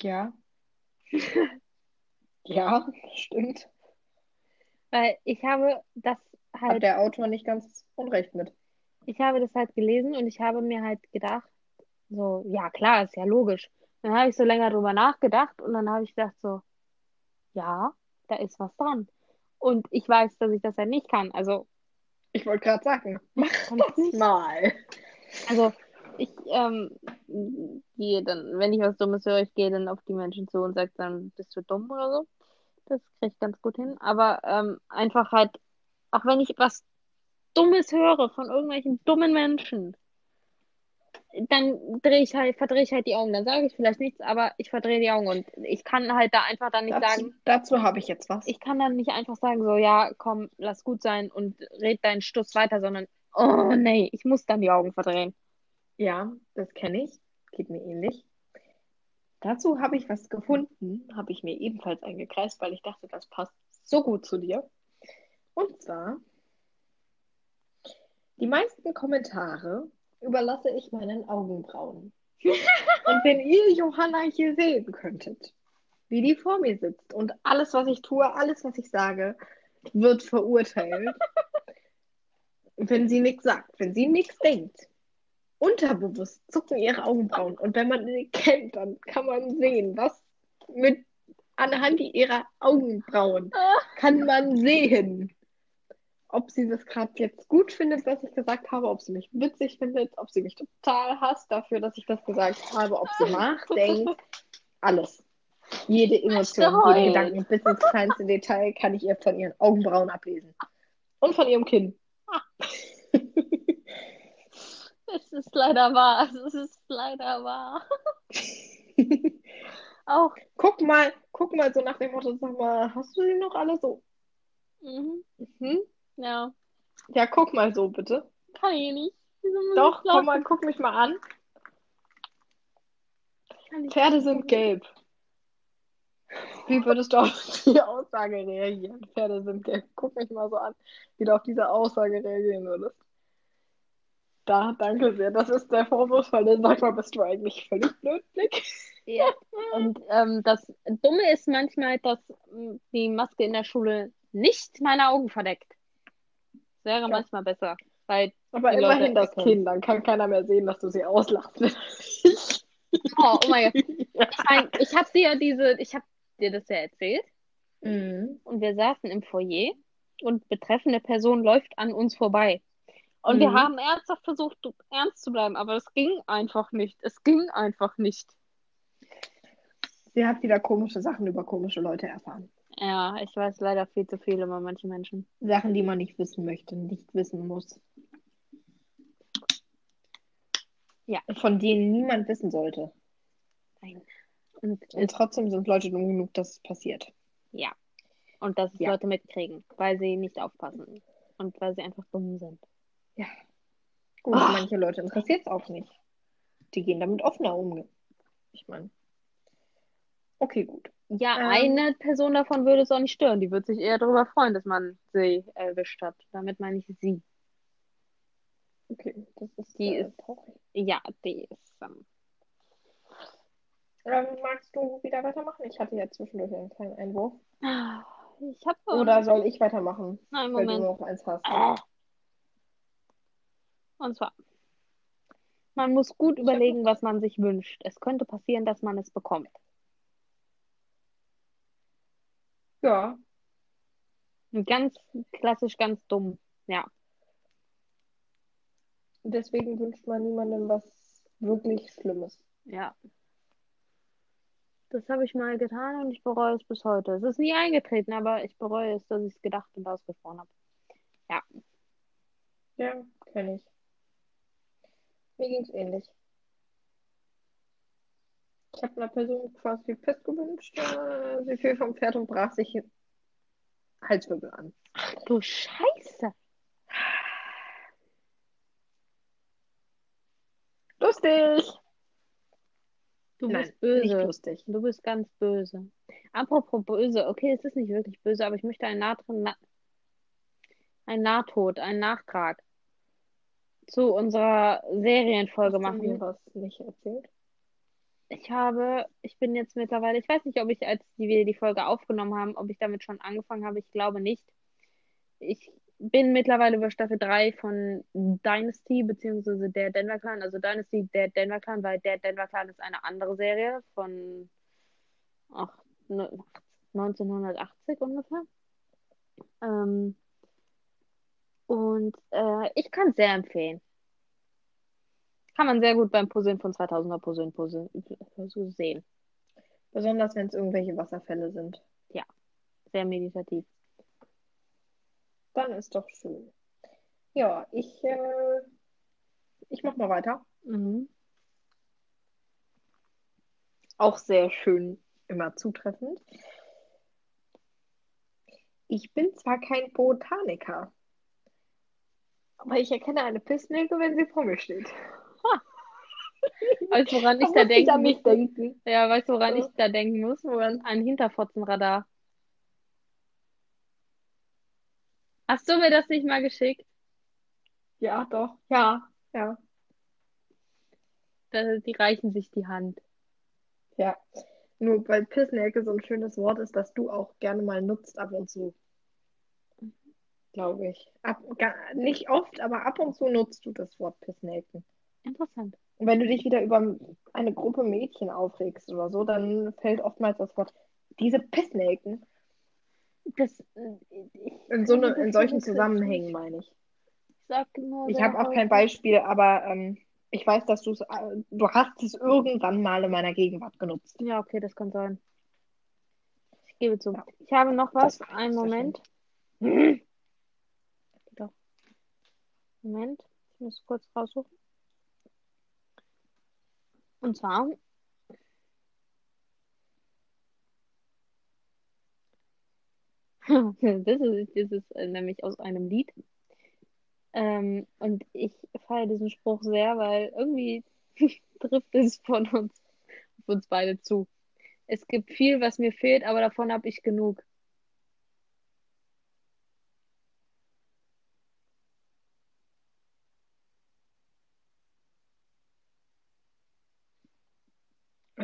Ja. ja, stimmt. Weil ich habe das Hat halt, der Autor nicht ganz unrecht mit. Ich habe das halt gelesen und ich habe mir halt gedacht, so, ja klar, ist ja logisch. Dann habe ich so länger drüber nachgedacht und dann habe ich gedacht so, ja, da ist was dran. Und ich weiß, dass ich das halt nicht kann. Also Ich wollte gerade sagen, mach das nicht. mal. Also ich ähm, gehe dann, wenn ich was Dummes höre, ich gehe dann auf die Menschen zu und sage dann, bist du dumm oder so. Das kriege ich ganz gut hin. Aber ähm, einfach halt, auch wenn ich was Dummes höre von irgendwelchen dummen Menschen, dann drehe ich halt, verdrehe ich halt die Augen. Dann sage ich vielleicht nichts, aber ich verdrehe die Augen und ich kann halt da einfach dann nicht Dazu, sagen, dazu habe ich jetzt was. ich kann dann nicht einfach sagen, so, ja, komm, lass gut sein und red deinen Stuss weiter, sondern, oh nee, ich muss dann die Augen verdrehen. Ja, das kenne ich. Geht mir ähnlich. Dazu habe ich was gefunden, habe ich mir ebenfalls eingekreist, weil ich dachte, das passt so gut zu dir. Und zwar, die meisten Kommentare überlasse ich meinen Augenbrauen. Und wenn ihr Johanna hier sehen könntet, wie die vor mir sitzt und alles, was ich tue, alles, was ich sage, wird verurteilt, wenn sie nichts sagt, wenn sie nichts denkt. Unterbewusst zucken ihre Augenbrauen. Und wenn man sie kennt, dann kann man sehen, was mit anhand ihrer Augenbrauen kann man sehen, ob sie das gerade jetzt gut findet, was ich gesagt habe, ob sie mich witzig findet, ob sie mich total hasst dafür, dass ich das gesagt habe, ob sie nachdenkt. Alles. Jede Emotion, jeden Gedanken bis ins kleinste Detail kann ich ihr von ihren Augenbrauen ablesen. Und von ihrem Kinn. Es ist leider wahr. Es ist leider wahr. Auch. guck mal, guck mal so nach dem Motto, sag mal, hast du die noch alle so? Mhm. Mhm. Ja. Ja, guck mal so, bitte. Kann ich nicht. Doch, komm mal, guck mich mal an. Pferde sind gelb. Wie würdest du auf die Aussage reagieren? Pferde sind gelb. Guck mich mal so an, wie du auf diese Aussage reagieren würdest. Da, danke sehr. Das ist der vorwurfsvolle. Sag mal, bist du eigentlich völlig blöd, Blick? Ja. Und ähm, das Dumme ist manchmal, dass ähm, die Maske in der Schule nicht meine Augen verdeckt. Wäre Ja. manchmal besser. Weil, Aber immerhin Leute das. Kinn. Dann kann keiner mehr sehen, dass du sie auslachst. oh, oh mein Gott. ja. Ich, mein, ich habe dir ja diese, ich habe dir das ja erzählt. Mhm. Und wir saßen im Foyer und betreffende Person läuft an uns vorbei. Und wir Mhm. haben ernsthaft versucht, ernst zu bleiben, aber es ging einfach nicht. Es ging einfach nicht. Sie hat wieder komische Sachen über komische Leute erfahren. Ja, ich weiß leider viel zu viel über manche Menschen. Sachen, die man nicht wissen möchte, nicht wissen muss. Ja. Von denen niemand wissen sollte. Nein. Und, Und trotzdem sind Leute dumm genug, dass es passiert. ja. Und dass es Ja. Leute mitkriegen, weil sie nicht aufpassen. Und weil sie einfach dumm sind. Gut, Ah. manche Leute interessiert es auch nicht. Die gehen damit offener um. Ich meine, Okay, gut. Ja, Ähm. eine Person davon würde es auch nicht stören. Die würde sich eher darüber freuen, dass man sie erwischt hat. Damit meine ich sie. Okay, das ist Die äh, ist- traurig. Ja, die ist. Ähm, Ähm, magst du wieder weitermachen? Ich hatte ja zwischendurch einen kleinen Einwurf. ich habe. Oder soll ich weitermachen, Nein, weil du Moment. noch eins hast? Äh. Und zwar, man muss gut Ich hab überlegen, was man sich wünscht. Es könnte passieren, dass man es bekommt. Ja, Ganz klassisch, ganz dumm. Ja. deswegen wünscht man niemandem was wirklich Schlimmes. Ja. Das habe ich mal getan und ich bereue es bis heute. Es ist nie eingetreten, aber ich bereue es, dass ich es gedacht und ausgesprochen habe. Ja, kenne ich. Mir ging es ähnlich. Ich habe einer Person quasi Pest gewünscht, äh, sie fiel vom Pferd und brach sich Halswirbel an. Du Scheiße. Lustig! Du Nein, bist böse. nicht lustig. Du bist ganz böse. Apropos böse, okay, es ist nicht wirklich böse, aber ich möchte einen Nahtren, Na ein Nahtod, einen Nachtrag zu unserer Serienfolge Hast du mir machen. was nicht erzählt? Ich habe, ich bin jetzt mittlerweile, ich weiß nicht, ob ich, als wir die Folge aufgenommen haben, ob ich damit schon angefangen habe. Ich glaube nicht. Ich bin mittlerweile über Staffel 3 von Dynasty, beziehungsweise der Denver Clan, also Dynasty, der Denver Clan, weil der Denver Clan ist eine andere Serie von ach, ne- 1980 ungefähr. Ähm, und äh, ich kann es sehr empfehlen. Kann man sehr gut beim Puzzeln von 2000er Puzzeln, Puzzeln so sehen. Besonders wenn es irgendwelche Wasserfälle sind. Sehr meditativ. Dann ist doch schön. Ja, ich, äh, ich mach mal weiter. Mhm. Auch sehr schön, immer zutreffend. Ich bin zwar kein Botaniker, aber ich erkenne eine Pissnelke, wenn sie vor mir steht. Weißt du, woran Da ich da muss ich an denken mich muss? denken. Ja, weißt du, woran Ja. ich da denken muss? Woran? Ein Hinterfotzenradar. Hast du mir das nicht mal geschickt? Ja, doch. Ja, ja, Da, die reichen sich die Hand. ja. Nur weil Pissnelke so ein schönes Wort ist, das du auch gerne mal nutzt ab und zu. Glaube ich. Ab, gar, nicht oft, aber ab und zu nutzt du das Wort Pissnelken. Interessant. Und wenn du dich wieder über eine Gruppe Mädchen aufregst oder so, dann fällt oftmals das Wort diese Pissnelken. Das, In, so eine, in solchen Zusammenhängen, meine ich. Ich Ich habe auch kein Beispiel, aber ähm, ich weiß, dass du es, äh, du hast es irgendwann mal in meiner Gegenwart genutzt. Ja, okay, das kann sein. Ich gebe zu. Ja. Ich habe noch was. Das- Einen Moment. Moment. Ich muss kurz raussuchen. Und zwar. Das ist, das ist äh, nämlich aus einem Lied. Ähm, und ich feiere diesen Spruch sehr, weil irgendwie trifft es von uns, uns beide zu. Es gibt viel, was mir fehlt, aber davon habe ich genug.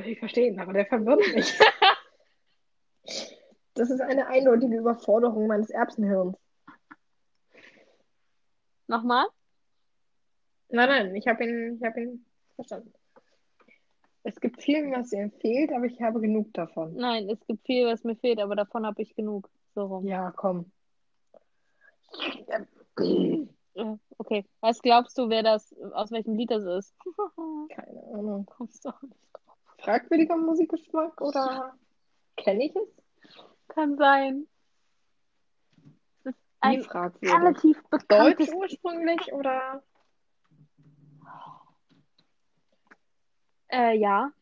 Also ich verstehe ihn, aber der verwirrt mich. Das ist eine eindeutige Überforderung meines Erbsenhirns. Nochmal? Nein, nein, ich habe ihn, ich habe ihn verstanden. Es gibt viel, was ihm fehlt, aber ich habe genug davon. Nein, es gibt viel, was mir fehlt, aber davon habe ich genug. So rum. Ja, komm. Äh, Okay. Was glaubst du, wer das, aus welchem Lied das ist? Keine Ahnung. Kommst du auch nicht. Fragwürdiger Musikgeschmack oder kenne ich es? Kann sein. Es ist ein relativ bekanntes Deutsch ursprünglich oder? Äh, ja.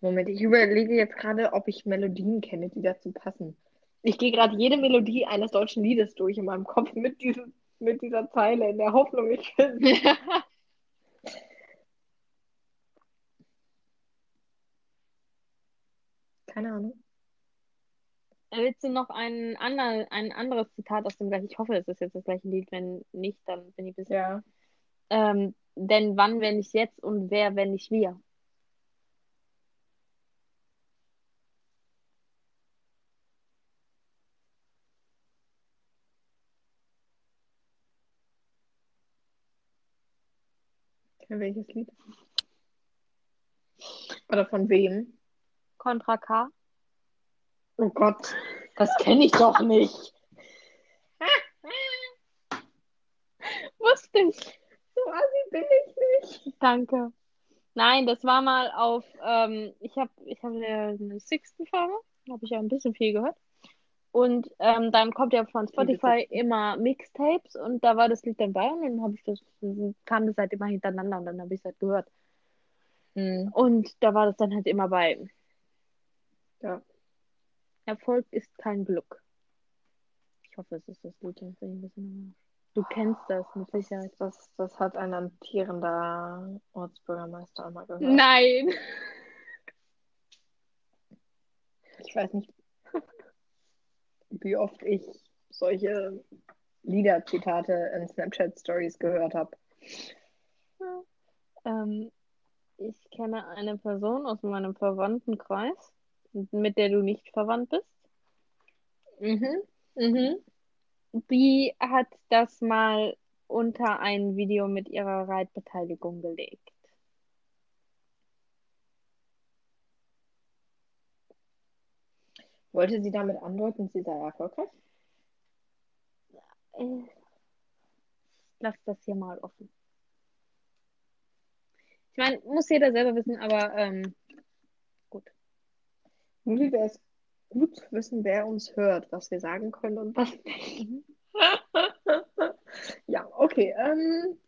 Moment, ich überlege jetzt gerade, ob ich Melodien kenne, die dazu passen. Ich gehe gerade jede Melodie eines deutschen Liedes durch in meinem Kopf mit, diesem, mit dieser Zeile, in der Hoffnung, ich finde. Keine Ahnung. Willst du noch ein, ander, ein anderes Zitat aus dem gleichen? Ich hoffe, es ist jetzt das gleiche Lied. Wenn nicht, dann bin ich ein bisschen. Ja. Ähm, denn wann, wenn nicht jetzt und wer, wenn nicht wir? Für welches Lied? Oder von wem? Contra K? Oh Gott, das kenne ich doch nicht. Wusste ich. So assi bin ich nicht. Danke. Nein, das war mal auf, ähm, ich habe ich hab eine sixten Folge, habe ich ja ein bisschen viel gehört. Und ähm, dann kommt ja von Spotify immer Mixtapes und da war das Lied dann bei und dann habe ich das, kam das halt immer hintereinander und dann habe ich es halt gehört. Hm. Und da war das dann halt immer bei. Ja. Erfolg ist kein Glück. Ich hoffe, es ist das Lied. das bin ich ein bisschen Du kennst das mit Sicherheit. Das, das hat ein amtierender Ortsbürgermeister einmal gehört. Nein! Ich weiß nicht, wie oft ich solche Liederzitate in Snapchat-Stories gehört habe. Ähm, ich kenne eine Person aus meinem Verwandtenkreis, mit der du nicht verwandt bist. Mhm. Mhm. Die hat das mal unter ein Video mit ihrer Reitbeteiligung gelegt. Wollte sie damit andeuten, sie sei erfolgreich? Äh, lass das hier mal offen. Ich meine, muss jeder selber wissen, aber ähm. Irgendwie wäre es gut zu wissen, wer uns hört, was wir sagen können und was nicht. Ja, okay. Ähm,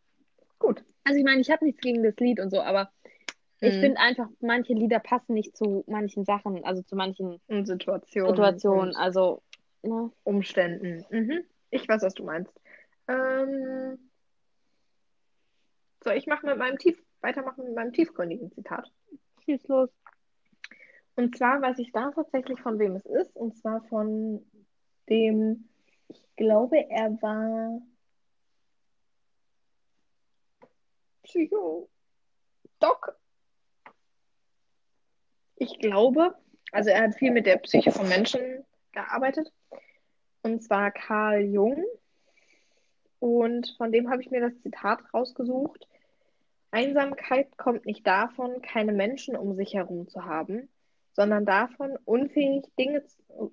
gut. Also ich meine, ich habe nichts gegen das Lied und so, aber ich Mhm. finde einfach, manche Lieder passen nicht zu manchen Sachen, also zu manchen Und Situationen. Situationen. Also, ne? Umständen. Mhm. Ich weiß, was du meinst. Ähm, soll ich machen mit meinem Tief weitermachen mit meinem tiefgründigen Zitat? Schieß los. Und zwar weiß ich da tatsächlich, von wem es ist. Und zwar von dem, ich glaube, er war Psycho. Doc. Ich glaube, also er hat viel mit der Psyche von Menschen gearbeitet. Und zwar Carl Jung. Und von dem habe ich mir das Zitat rausgesucht. Einsamkeit kommt nicht davon, keine Menschen um sich herum zu haben, sondern davon, unfähig Dinge zu,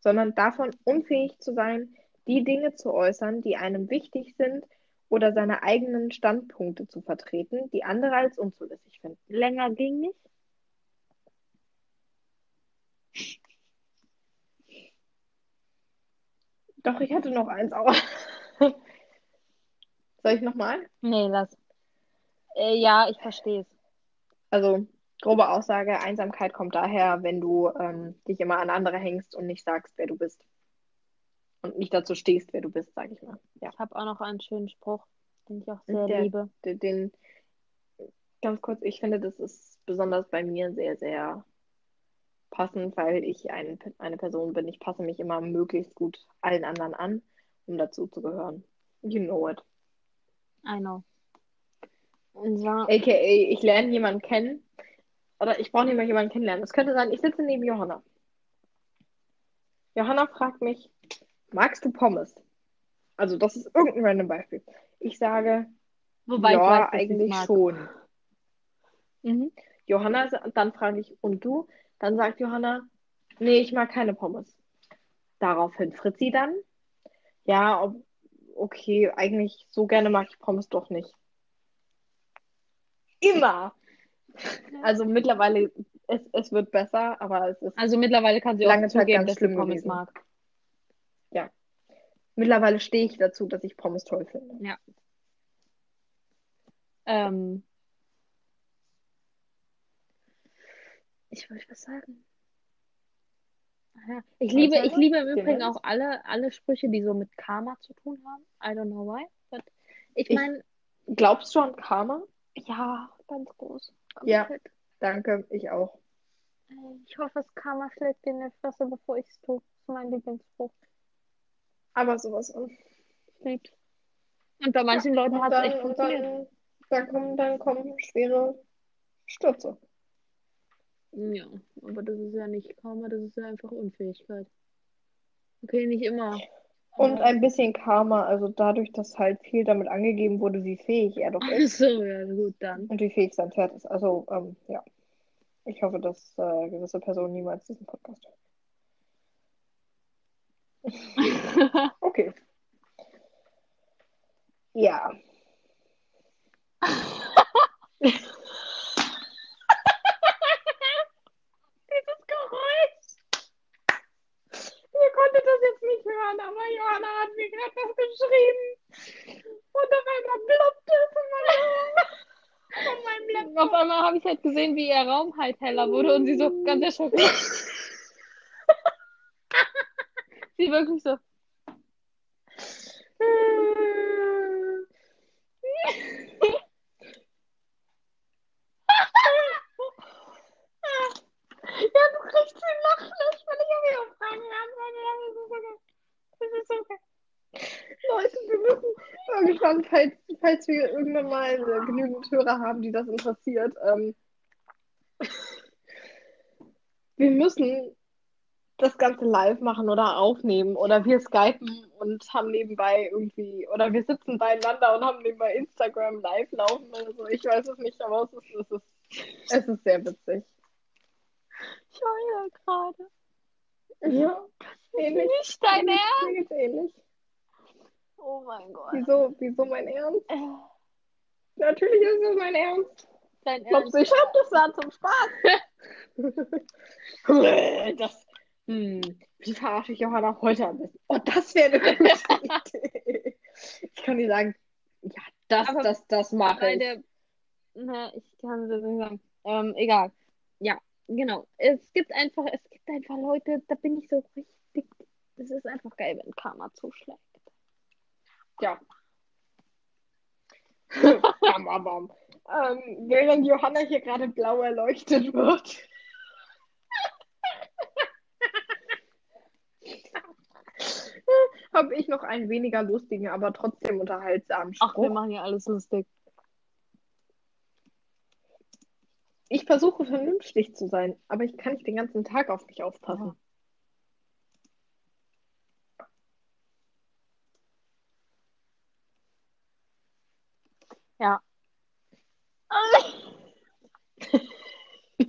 sondern davon unfähig zu sein, die Dinge zu äußern, die einem wichtig sind, oder seine eigenen Standpunkte zu vertreten, die andere als unzulässig finden. Länger ging nicht. Doch, ich hatte noch eins auch. Soll ich nochmal? Nee, lass. Äh, ja, ich verstehe es. Also, grobe Aussage, Einsamkeit kommt daher, wenn du ähm, dich immer an andere hängst und nicht sagst, wer du bist. Und nicht dazu stehst, wer du bist, sag ich mal. Ja. Ich habe auch noch einen schönen Spruch, den ich auch sehr Der- liebe. Den, den ganz kurz, ich finde, das ist besonders bei mir sehr, sehr passend, weil ich ein, eine Person bin. Ich passe mich immer möglichst gut allen anderen an, um dazu zu gehören. You know it. I know. Zwar, AKA, ich lerne jemanden kennen. Oder ich brauche nicht mal jemanden kennenlernen. Es könnte sein, ich sitze neben Johanna. Johanna fragt mich, magst du Pommes? Also das ist irgendein random Beispiel. Ich sage, wobei ich ja, weiß, eigentlich schon. Mhm. Johanna, dann frage ich, und du? Dann sagt Johanna, nee, ich mag keine Pommes. Daraufhin Fritzi dann, ja, ob, okay, eigentlich so gerne mag ich Pommes doch nicht. Immer. Also mittlerweile, es, es wird besser, aber es ist Also mittlerweile kann sie auch Lange Zeit zugeben, dass sie Pommes gewesen. mag. mittlerweile stehe ich dazu, dass ich Pommes toll finde. Ähm, ich wollte was sagen. Ja. Ich liebe, ich liebe im Übrigen auch alle, alle Sprüche, die so mit Karma zu tun haben. I don't know why. But Ich- meine, Glaubst du an Karma? ja, ganz groß. Ja. Danke, ich auch. Ich hoffe, das Karma schlägt dir in die Fresse, bevor ich es tue. Das ist mein Lieblingsspruch. Aber sowas von. Lieb. Und bei manchen Leuten Und hat es echt funktioniert. dann, dann, kommen, dann kommen schwere Stürze. Ja, aber das ist ja nicht Karma, das ist ja einfach Unfähigkeit. Okay, nicht immer. Und Aber- ein bisschen Karma, also dadurch, dass halt viel damit angegeben wurde, wie fähig er doch Ach ist so, ja, gut, dann. und wie fähig sein Pferd ist. Also, ähm, ja. Ich hoffe, dass äh, gewisse Personen niemals diesen Podcast hören. Okay. Ja. Dieses Geräusch. Ihr konntet das jetzt nicht hören, aber Johanna hat mir gerade was geschrieben. Und auf einmal ploppte es in meinem, von meinem Laptop. Auf einmal habe ich halt gesehen, wie ihr Raum halt heller wurde und sie so ganz erschrocken. sie wirklich so. Ja, du kriegst den Lachen Leute, wir müssen irgendwann, falls, falls wir irgendwann mal genügend Hörer haben, die das interessiert, ähm, wir müssen das Ganze live machen oder aufnehmen oder wir skypen und haben nebenbei irgendwie oder wir sitzen beieinander und haben nebenbei Instagram live laufen oder so. Ich weiß es nicht, aber es ist, es ist, es ist sehr witzig. Ich heule gerade. Ja, ähnlich. Nicht dein Ähnlich, Ernst? Mir geht's ähnlich. Oh mein Gott. Wieso, wieso mein Ernst? Äh, Natürlich ist es mein Ernst. Dein Glaubst Ernst? du, ich hab das da zum Spaß? das, hm, wie verarsche ich Johanna heute am besten? Oh, das wäre eine gute Idee. Ich kann dir sagen, ja, das, Aber das, das mache ich. der. Na, ich kann es nicht sagen. Ähm, egal. Ja, genau. Es gibt einfach, es einfach Leute, da bin ich so richtig. Es ist einfach geil, wenn Karma zuschlägt. Ja. bam, bam, bam. Ähm, während Johanna hier gerade blau erleuchtet wird. Habe ich noch einen weniger lustigen, aber trotzdem unterhaltsamen Ach, wir Spruch. machen ja alles lustig. Ich versuche vernünftig zu sein, aber ich kann nicht den ganzen Tag auf mich aufpassen. Ja. Ah, ich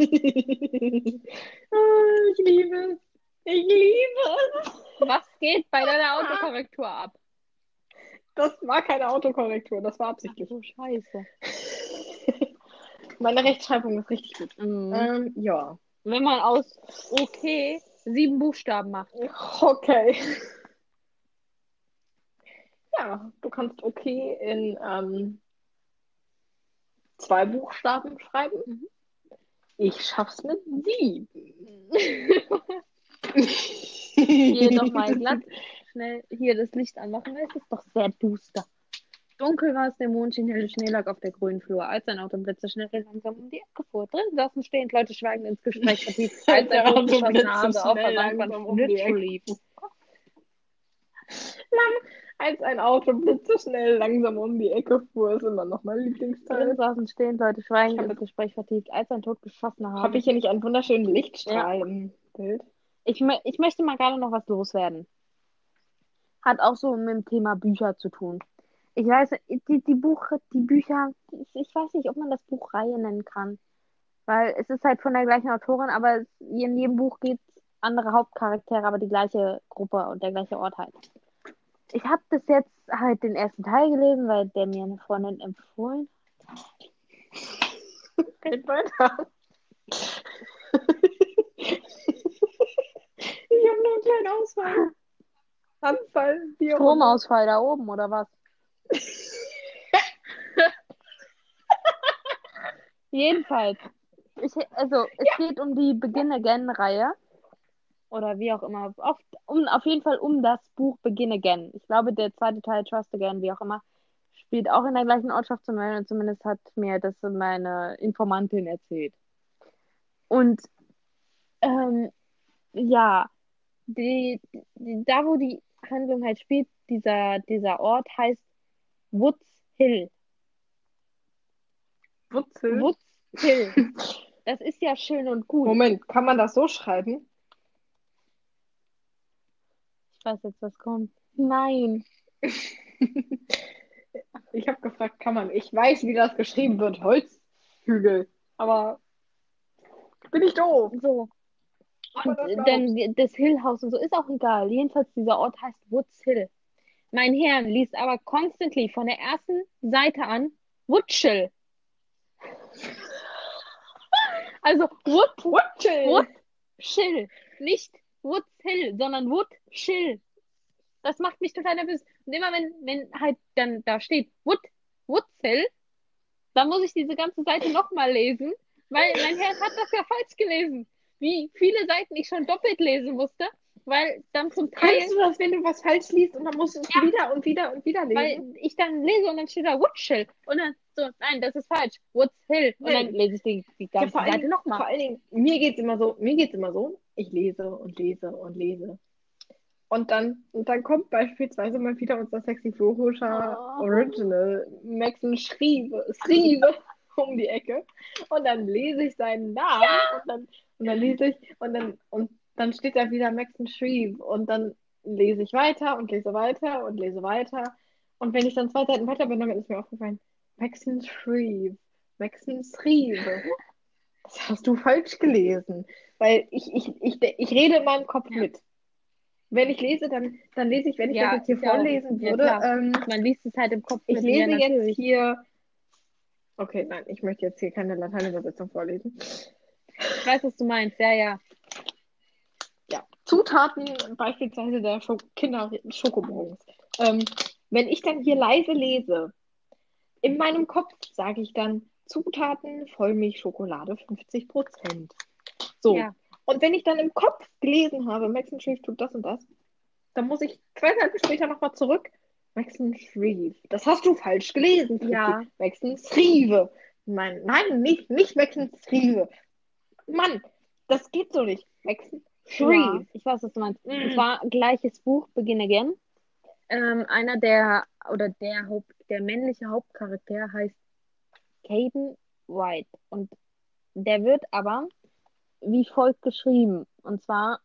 liebe es. Ich liebe es. Was geht bei deiner Autokorrektur ab? Das war keine Autokorrektur, das war absichtlich. So scheiße. Meine Rechtschreibung ist richtig gut. Mhm. Ähm, ja. Wenn man aus okay sieben Buchstaben macht. Okay. Ja, du kannst okay in ähm, zwei Buchstaben schreiben. Mhm. Ich schaff's mit sieben. Hier doch mal glatt. Schnell hier das Licht anmachen, weil es ist doch sehr duster. Dunkel war es, der Mond schien helle Schnee lag auf der grünen Flur, als ein Auto blitzerschnell langsam um die Ecke fuhr. Drin saßen stehend Leute schweigend ins Gespräch vertieft, als ein Auto Hase auf der langsam um die Ecke. lief. Als ein Auto blitzschnell langsam um die Ecke fuhr, ist immer noch mein Drin Lieblingsteil. saßen stehend Leute schweigend ins Gespräch vertieft, als ein totgeschossener Hase. Habe ich hier nicht einen wunderschönen Lichtstrahl im Bild? Ich, ich möchte mal gerade noch was loswerden. Hat auch so mit dem Thema Bücher zu tun. Ich weiß, die, die, Buch, die Bücher, ich weiß nicht, ob man das Buch Reihe nennen kann. Weil es ist halt von der gleichen Autorin, aber in jedem Buch geht andere Hauptcharaktere, aber die gleiche Gruppe und der gleiche Ort halt. Ich habe bis jetzt halt den ersten Teil gelesen, weil der mir eine Freundin empfohlen Red weiter. Ich habe nur einen kleinen Ausfall. Anfall. Stromausfall da oben, oder was? Jedenfalls. Ich, also, es geht um die Begin Again-Reihe. Oder wie auch immer. Auf, um, auf jeden Fall um das Buch Begin Again. Ich glaube, der zweite Teil, Trust Again, wie auch immer, spielt auch in der gleichen Ortschaft zu Mölln. Zumindest hat mir das meine Informantin erzählt. Und Ähm, ja, die, die, da wo die Handlung halt spielt, dieser, dieser Ort heißt Woods Hill. Wutzel. Woods Hill. Das ist ja schön und gut. Moment, kann man das so schreiben? Ich weiß jetzt, was kommt. Nein. Ich habe gefragt, kann man. Ich weiß, wie das geschrieben wird. Holzhügel. Aber bin ich doof. So. Und dann das Hill House und so ist auch egal. Jedenfalls dieser Ort heißt Woods Hill. Mein Herr liest aber constantly von der ersten Seite an Woodshill. Also Wood, Wutzel. Woodshill. Nicht Hill, sondern Woodshill. Das macht mich total nervös. Und immer wenn, wenn halt dann da steht Woods Hill, dann muss ich diese ganze Seite nochmal lesen, weil mein Herr hat das ja falsch gelesen. Wie viele Seiten ich schon doppelt lesen musste, weil dann zum Teil, Kannst du das, wenn du was falsch liest und dann musst du es Ja. wieder und wieder und wieder lesen? weil ich dann lese und dann steht da Woodshill. Und dann so, nein, das ist falsch. Woods Hill. Und dann lese ich die, die Ja, ganze allen Seite Dingen- Vor nochmal. allen Dingen, mir geht's immer so, mir geht's immer so, ich lese und lese und lese. Und dann, und dann kommt beispielsweise mal wieder unser sexy-florischer Oh. Original Maxen Schriebe, Schriebe um die Ecke. Und dann lese ich seinen Namen und dann, und dann lese ich, und dann, und dann steht da wieder Maxen Schriebe. Und dann lese ich weiter und lese weiter und lese weiter. Und wenn ich dann zwei Seiten weiter bin, dann ist mir aufgefallen, Maxen Schriebe, Maxen Schriebe. Das hast du falsch gelesen. Weil ich, ich, ich, ich rede in meinem Kopf Ja. mit. Wenn ich lese, dann, dann lese ich, wenn ich Ja, das jetzt hier auch. vorlesen Ja, würde, ähm, Man liest es halt im Kopf ich lese ja, jetzt natürlich. hier. Okay, nein, ich möchte jetzt hier keine Lateinübersetzung vorlesen. Ich weiß, was du meinst. Ja, ja. Zutaten beispielsweise der Schok Kinder Schokobons. Ähm, wenn ich dann hier leise lese, in meinem Kopf sage ich dann Zutaten Vollmilchschokolade 50%. So. Ja. Und wenn ich dann im Kopf gelesen habe, Max Shreve tut das und das, dann muss ich zwei Seiten später nochmal zurück. Max Shreve. Das hast du falsch gelesen. Fritzi. Ja. Max Shreve. Nein, nein, nicht, nicht Max Shreve. Mann, das geht so nicht. Max Ja, ich weiß, was du meinst. Mm. Es war gleiches Buch, Begin Again. Ähm, einer der, oder der Haupt, der männliche Hauptcharakter heißt Caden White. Und der wird aber wie folgt geschrieben. Und zwar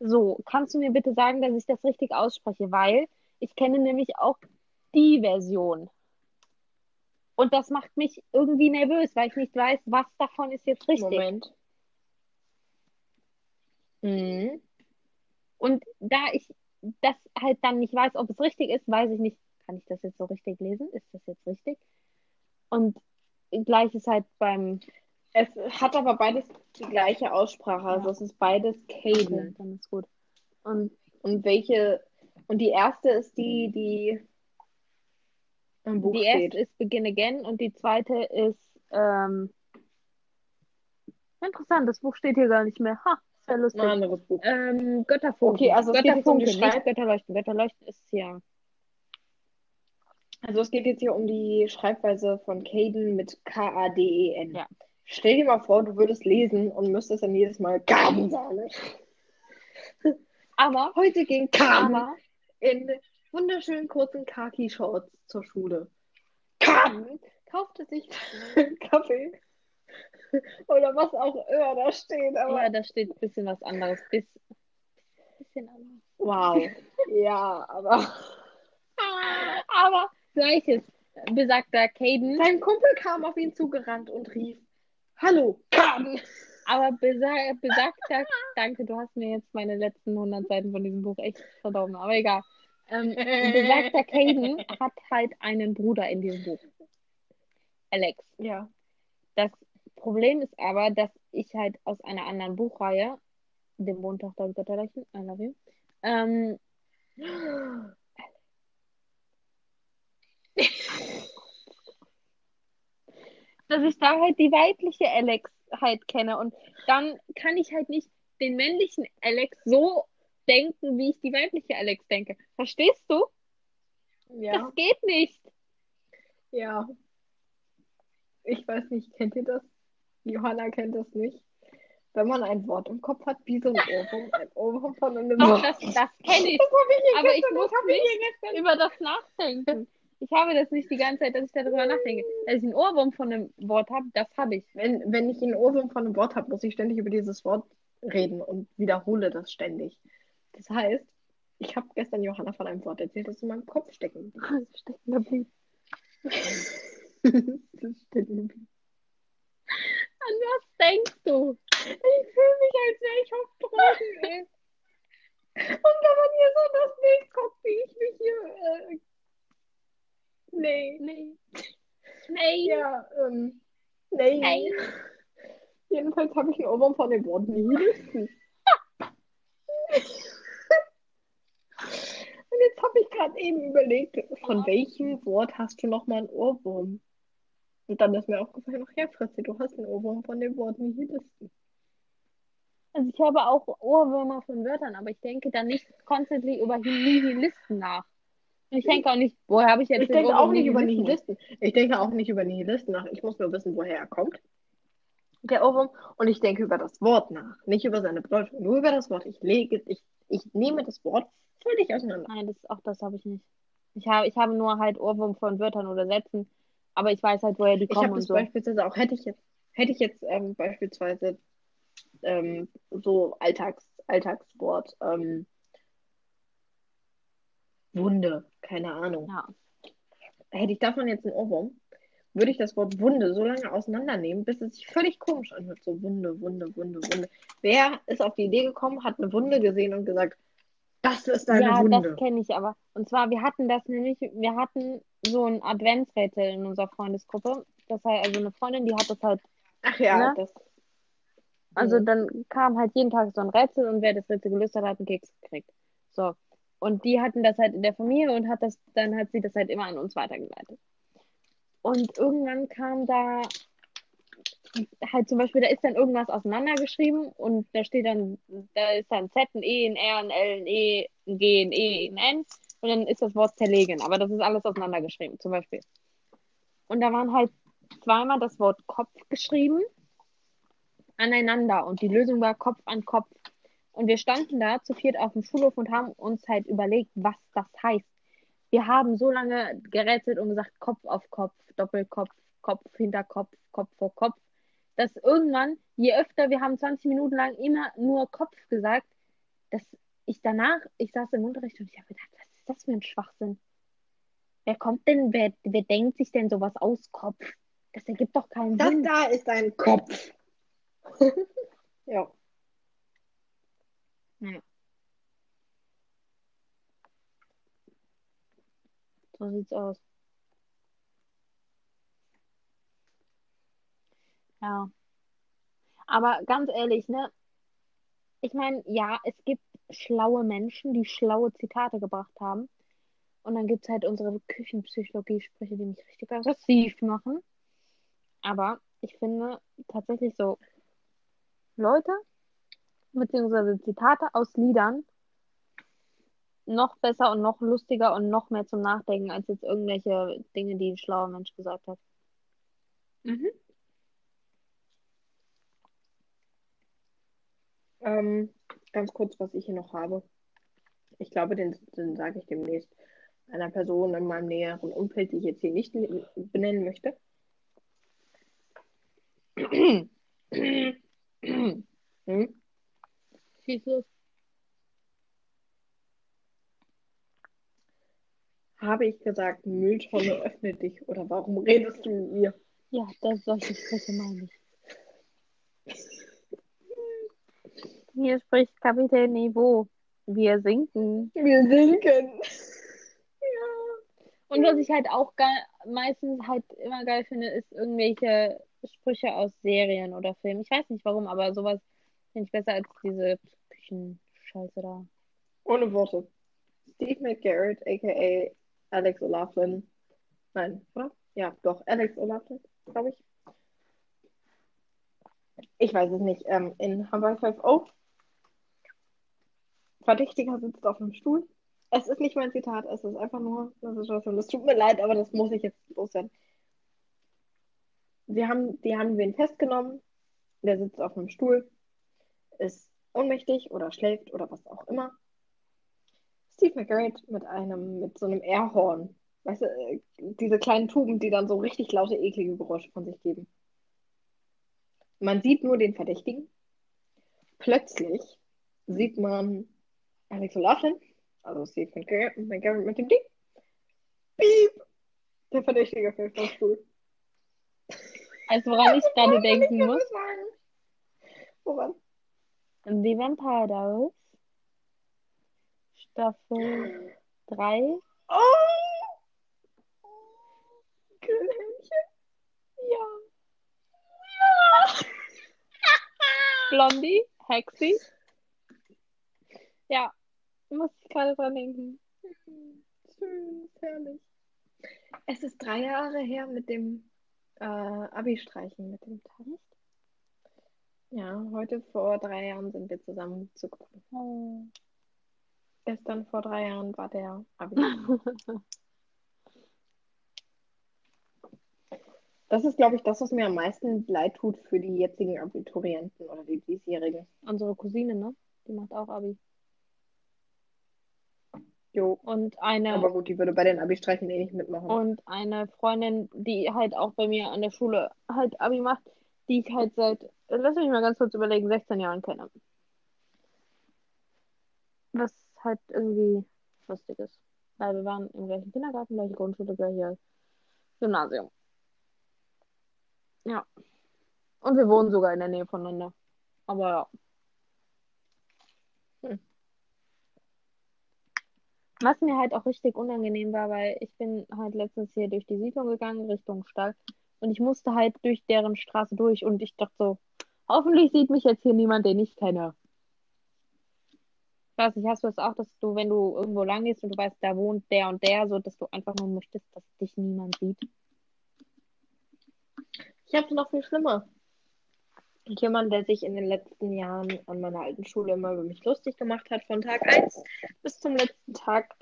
so, kannst du mir bitte sagen, dass ich das richtig ausspreche? Weil ich kenne nämlich auch die Version. Und das macht mich irgendwie nervös, weil ich nicht weiß, was davon ist jetzt richtig. Moment. Mhm. Und da ich das halt dann nicht weiß, ob es richtig ist, weiß ich nicht, kann ich das jetzt so richtig lesen? Ist das jetzt richtig? Und gleich ist halt beim, Es hat aber beides die gleiche Aussprache. Also Ja. es ist beides okay, Caden. dann ist gut. Und Und welche, und die erste ist die, die im Buch die steht. erste ist Begin Again und die zweite ist, ähm, interessant, das Buch steht hier gar nicht mehr. Ha, ist ja lustig. Ein anderes Buch. Ähm, Götterfunken. Okay, also es geht jetzt um die Götterfunken, nicht Götterleuchten. Götterleuchten ist ja. Also es geht jetzt hier um die Schreibweise von Caden mit K-A-D-E-N. Ja. Stell dir mal vor, du würdest lesen und müsstest dann jedes Mal Carmen sagen. Aber, Heute ging Carmen aber, in wunderschönen kurzen Khaki-Shorts zur Schule. Carmen kaufte sich einen Kaffee oder was auch immer da steht. Aber ja, da steht ein bisschen was anderes. Bis, bisschen anders. wow. ja, aber Aber gleiches. Besagter Caden. sein Kumpel kam auf ihn zugerannt und rief: Hallo, Carmen! Aber besa besagter, danke, du hast mir jetzt meine letzten 100 Seiten von diesem Buch echt verdorben, aber egal. Ähm, besagter Caden hat halt einen Bruder in diesem Buch. Alex. Ja. Das Problem ist aber, dass ich halt aus einer anderen Buchreihe, dem Mondtochter und Götterleuchten, I love you, ähm, dass ich da halt die weibliche Alex halt kenne und dann kann ich halt nicht den männlichen Alex so denken, wie ich die weibliche Alex denke. Verstehst du? Ja. Das geht nicht. Ja. Ich weiß nicht, kennt ihr das? Johanna kennt das nicht. Wenn man ein Wort im Kopf hat, wie so ein Ohrwurm, ein Ohrwurm von einem Doch, Wort. das, das kenne ich. Das ich Aber ich muss nicht über das nachdenken. Ich habe das nicht die ganze Zeit, dass ich darüber nachdenke. Dass ich einen Ohrwurm von einem Wort habe, das habe ich. Wenn, wenn ich einen Ohrwurm von einem Wort habe, muss ich ständig über dieses Wort reden und wiederhole das ständig. Das heißt, ich habe gestern Johanna von einem Wort erzählt, das in meinem Kopf stecken blieb. Stecken geblieben. das ist stecken geblieben. An was denkst du? Ich fühle mich, als wäre ich auf Drogen, ey. Und wenn man hier so das Bild guckt, wie ich mich hier. Äh, nee. Nee. Nee. Ja, ähm. Nee. Nee. Jedenfalls habe ich einen Ohrwurm von dem Wort Nihilisten. Jetzt habe ich gerade eben überlegt, von welchem Wort hast du nochmal einen Ohrwurm? Und dann ist mir aufgefallen, ach ja, Fritzi, du hast einen Ohrwurm von dem Wort Nihilisten. Also ich habe auch Ohrwürmer von Wörtern, aber ich denke da nicht constantly über Nihilisten nach. Ich denke auch nicht, woher habe ich jetzt Ich den denke Ohrwurm auch nicht über? Nihilisten. Ich denke auch nicht über Nihilisten nach. Ich muss nur wissen, woher er kommt. Der Ohrwurm. Und ich denke über das Wort nach. Nicht über seine Bedeutung. Nur über das Wort. Ich lege, ich, ich nehme das Wort völlig auseinander. Nein, das, auch das habe ich nicht. Ich habe, ich habe nur halt Ohrwurm von Wörtern oder Sätzen, aber ich weiß halt, woher die Ich kommen habe und das so. beispielsweise auch, hätte ich jetzt, hätte ich jetzt ähm, beispielsweise ähm, so Alltags, Alltagswort, ähm, Wunde, keine Ahnung. Ja. Hätte ich davon jetzt einen Ohrwurm, würde ich das Wort Wunde so lange auseinandernehmen, bis es sich völlig komisch anhört. So Wunde, Wunde, Wunde, Wunde. Wer ist auf die Idee gekommen, hat eine Wunde gesehen und gesagt, das ist eine Ja, Wunde. das kenne ich aber. Und zwar, wir hatten das nämlich, wir hatten so ein Adventsrätsel in unserer Freundesgruppe. Das heißt, also eine Freundin, die hat das halt, Ach ja, Ne? das. also Mhm. dann kam halt jeden Tag so ein Rätsel und wer das Rätsel gelöst hat, hat einen Keks gekriegt. So. Und die hatten das halt in der Familie und hat das, dann hat sie das halt immer an uns weitergeleitet. Und irgendwann kam da halt zum Beispiel, da ist dann irgendwas auseinandergeschrieben und da steht dann, da ist dann Z, ein E, ein R, ein L, ein E, ein G, ein E, ein N und dann ist das Wort zerlegen, aber das ist alles auseinandergeschrieben, zum Beispiel. Und da waren halt zweimal das Wort Kopf geschrieben aneinander und die Lösung war Kopf an Kopf. Und wir standen da zu viert auf dem Schulhof und haben uns halt überlegt, was das heißt. Wir haben so lange gerätselt und gesagt, Kopf auf Kopf, Doppelkopf, Kopf hinter Kopf, Kopf vor Kopf, dass irgendwann, je öfter, wir haben 20 Minuten lang immer nur Kopf gesagt, dass ich danach, ich saß im Unterricht und ich habe gedacht, was ist das für ein Schwachsinn? Wer kommt denn, wer, wer denkt sich denn sowas aus Kopf? Das ergibt doch keinen Das Sinn. da ist ein Kopf. ja. So sieht's aus. Ja. Aber ganz ehrlich, ne? Ich meine, ja, es gibt schlaue Menschen, die schlaue Zitate gebracht haben. Und dann gibt's halt unsere Küchenpsychologie-Sprüche, die mich richtig aggressiv machen. Aber ich finde tatsächlich so Leute, beziehungsweise Zitate aus Liedern, noch besser und noch lustiger und noch mehr zum Nachdenken als jetzt irgendwelche Dinge, die ein schlauer Mensch gesagt hat. Mhm. Ähm, ganz kurz, was ich hier noch habe. Ich glaube, den, den sage ich demnächst einer Person in meinem näheren Umfeld, die ich jetzt hier nicht ne- benennen möchte. hm? Schieß los. Habe ich gesagt, Mülltonne öffne dich oder warum redest du mit mir? Ja, das solche Sprüche meine ich. Hier spricht Kapitän Niveau. Wir sinken. Wir sinken. Und was ich halt auch geil, meistens halt immer geil finde, ist irgendwelche Sprüche aus Serien oder Filmen. Ich weiß nicht warum, aber sowas finde ich besser als diese Küchenscheiße da. Ohne Worte. Steve McGarrett, aka Alex O'Loughlin. Nein, oder? Ja, doch, Alex O'Loughlin, glaube ich. Ich weiß es nicht. Ähm, in Hawaii 5.0. Verdächtiger sitzt auf einem Stuhl. Es ist nicht mein Zitat, es ist einfach nur eine Situation. Es tut mir leid, aber das muss ich jetzt loswerden. Sie haben, die haben wen festgenommen der sitzt auf einem Stuhl, ist ohnmächtig oder schläft oder was auch immer. Steve McGarrett mit einem, mit so einem Airhorn. Weißt du, äh, diese kleinen Tuben, die dann so richtig laute, eklige Geräusche von sich geben. Man sieht nur den Verdächtigen. Plötzlich sieht man Alex O'Loughlin, also Steve McGarrett, McGarrett mit dem Ding. Piep! Der Verdächtige fällt vom Stuhl. Also woran ich gerade denken muss. Woran? The Vampire Diaries. Staffel 3. Oh! Grillhähnchen? Ja. Ja. Blondie, Hexi. Ja, muss ich gerade dran denken. Schön, herrlich. Es ist drei Jahre her mit dem äh, Abi-Streichen, mit dem Tag. Ja, heute vor drei Jahren sind wir zusammen zugekommen. Oh. Gestern vor drei Jahren war der Abi. Das ist, glaube ich, das, was mir am meisten leid tut für die jetzigen Abiturienten oder die diesjährigen. Unsere Cousine, ne? Die macht auch Abi. Jo. Und eine. Aber gut, die würde bei den Abi-Streichen eh nicht mitmachen. Und eine Freundin, die halt auch bei mir an der Schule halt Abi macht, die ich halt seit, lass mich mal ganz kurz überlegen, 16 Jahren kenne. Was halt irgendwie lustig ist. Weil wir waren im gleichen Kindergarten, gleiche Grundschule, gleiche Gymnasium. Ja. Und wir wohnen sogar in der Nähe voneinander. Aber ja. Hm. Was mir halt auch richtig unangenehm war, weil ich bin halt letztens hier durch die Siedlung gegangen, Richtung Stall. Und ich musste halt durch deren Straße durch und ich dachte so, hoffentlich sieht mich jetzt hier niemand, den ich kenne. Ich weiß nicht, hast du das auch, dass du, wenn du irgendwo lang gehst und du weißt, da wohnt der und der, so dass du einfach nur möchtest, dass dich niemand sieht? Ich habe noch viel schlimmer. Jemand, der sich in den letzten Jahren an meiner alten Schule immer über mich lustig gemacht hat, von Tag 1 bis zum letzten Tag.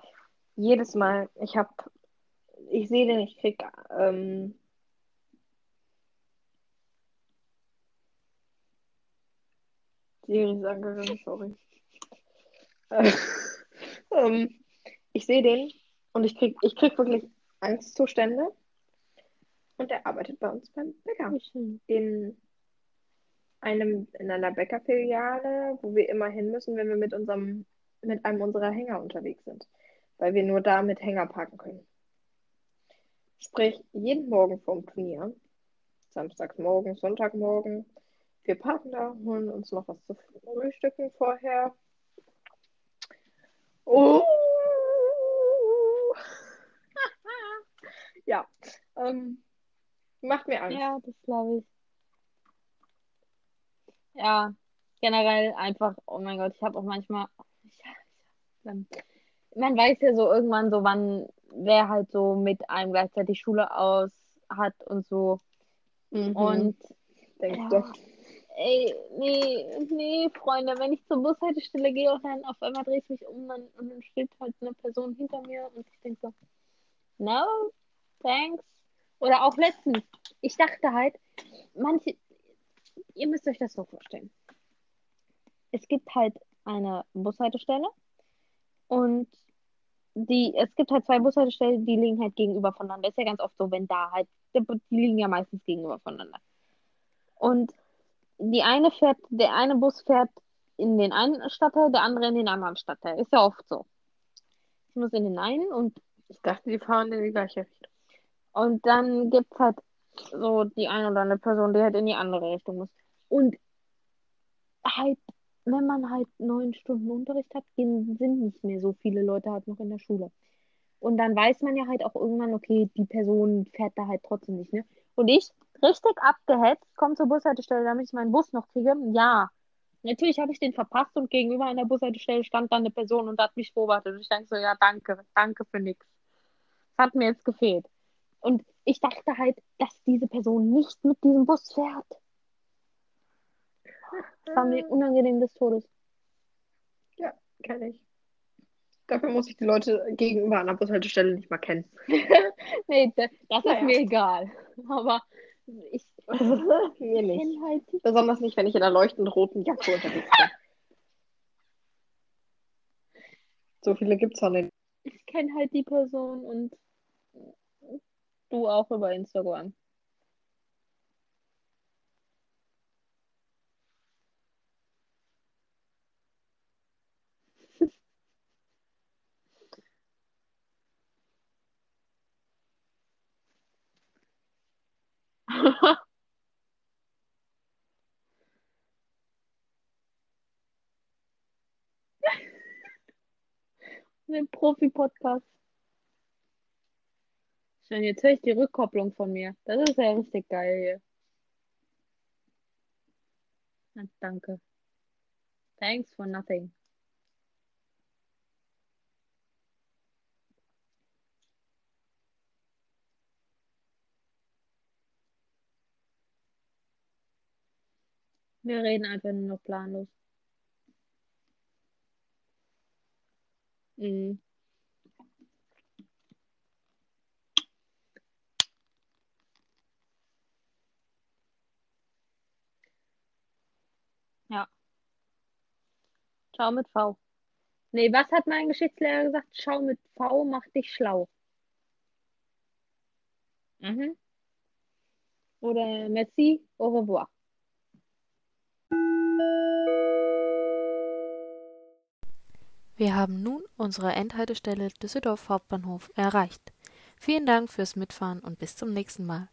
Jedes Mal. Ich habe, ich sehe den, ich krieg, ähm, Siri ist angegangen, sorry. Äh, ähm, ich sehe den und ich krieg, ich krieg wirklich Angstzustände. Und er arbeitet bei uns beim Bäcker. In einem, in einer Bäckerfiliale, wo wir immer hin müssen, wenn wir mit unserem, mit einem unserer Hänger unterwegs sind. Weil wir nur da mit Hänger parken können. Sprich, jeden Morgen vorm Turnier, Samstagsmorgen, Sonntagmorgen, wir parken da, holen uns noch was zu frühstücken vorher. Oh! ja, ähm, macht mir Angst. Ja, das glaube ich. Ja, generell einfach, oh mein Gott, ich habe auch manchmal, man weiß ja so irgendwann so, wann wer halt so mit einem gleichzeitig Schule aus hat und so. Mhm. Und Denkst ja, du? Ey, nee, nee, Freunde, wenn ich zur Bushaltestelle gehe und dann auf einmal drehe ich mich um dann, und dann steht halt eine Person hinter mir und ich denke so, no, thanks. Oder auch letztens, ich dachte halt, manche, ihr müsst euch das so vorstellen. Es gibt halt eine Bushaltestelle und die, es gibt halt zwei Bushaltestellen, die liegen halt gegenüber voneinander. Ist ja ganz oft so, wenn da halt, die liegen ja meistens gegenüber voneinander. Und die eine fährt, der eine Bus fährt in den einen Stadtteil, der andere in den anderen Stadtteil. Ist ja oft so. Ich muss in den einen und Ich dachte, die fahren in die gleiche Richtung. und dann gibt's halt so die eine oder andere Person, die halt in die andere Richtung muss. Und halt, wenn man halt neun Stunden Unterricht hat, gehen, sind nicht mehr so viele Leute halt noch in der Schule. Und dann weiß man ja halt auch irgendwann, okay, die Person fährt da halt trotzdem nicht, ne? Und ich, richtig abgehetzt, komme zur Bushaltestelle, damit ich meinen Bus noch kriege. Ja, natürlich habe ich den verpasst und gegenüber einer Bushaltestelle stand dann eine Person und hat mich beobachtet. Und ich denke so, ja, danke, danke für nix. Das hat mir jetzt gefehlt. Und ich dachte halt, dass diese Person nicht mit diesem Bus fährt. Das war mir unangenehm des Todes. Ja, kenne ich. Dafür muss ich die Leute gegenüber einer Bushaltestelle nicht mal kennen. Nee, da- das ist Naja. mir egal. Aber ich, Mir nicht. Halt Besonders nicht, wenn ich in einer leuchtend roten Jacke unterwegs bin. So viele gibt's auch nicht. Ich kenne halt die Person und du auch über Instagram. Den Profi-Podcast. Schön, jetzt höre ich die Rückkopplung von mir. Das ist ja richtig geil hier. Danke. Thanks for nothing. Wir reden einfach nur noch planlos. Mhm. Ja. Schau mit V. Nee, was hat mein Geschichtslehrer gesagt? Schau mit V, mach dich schlau. Mhm. Oder merci, au revoir. Wir haben nun unsere Endhaltestelle Düsseldorf Hauptbahnhof erreicht. Vielen Dank fürs Mitfahren und bis zum nächsten Mal.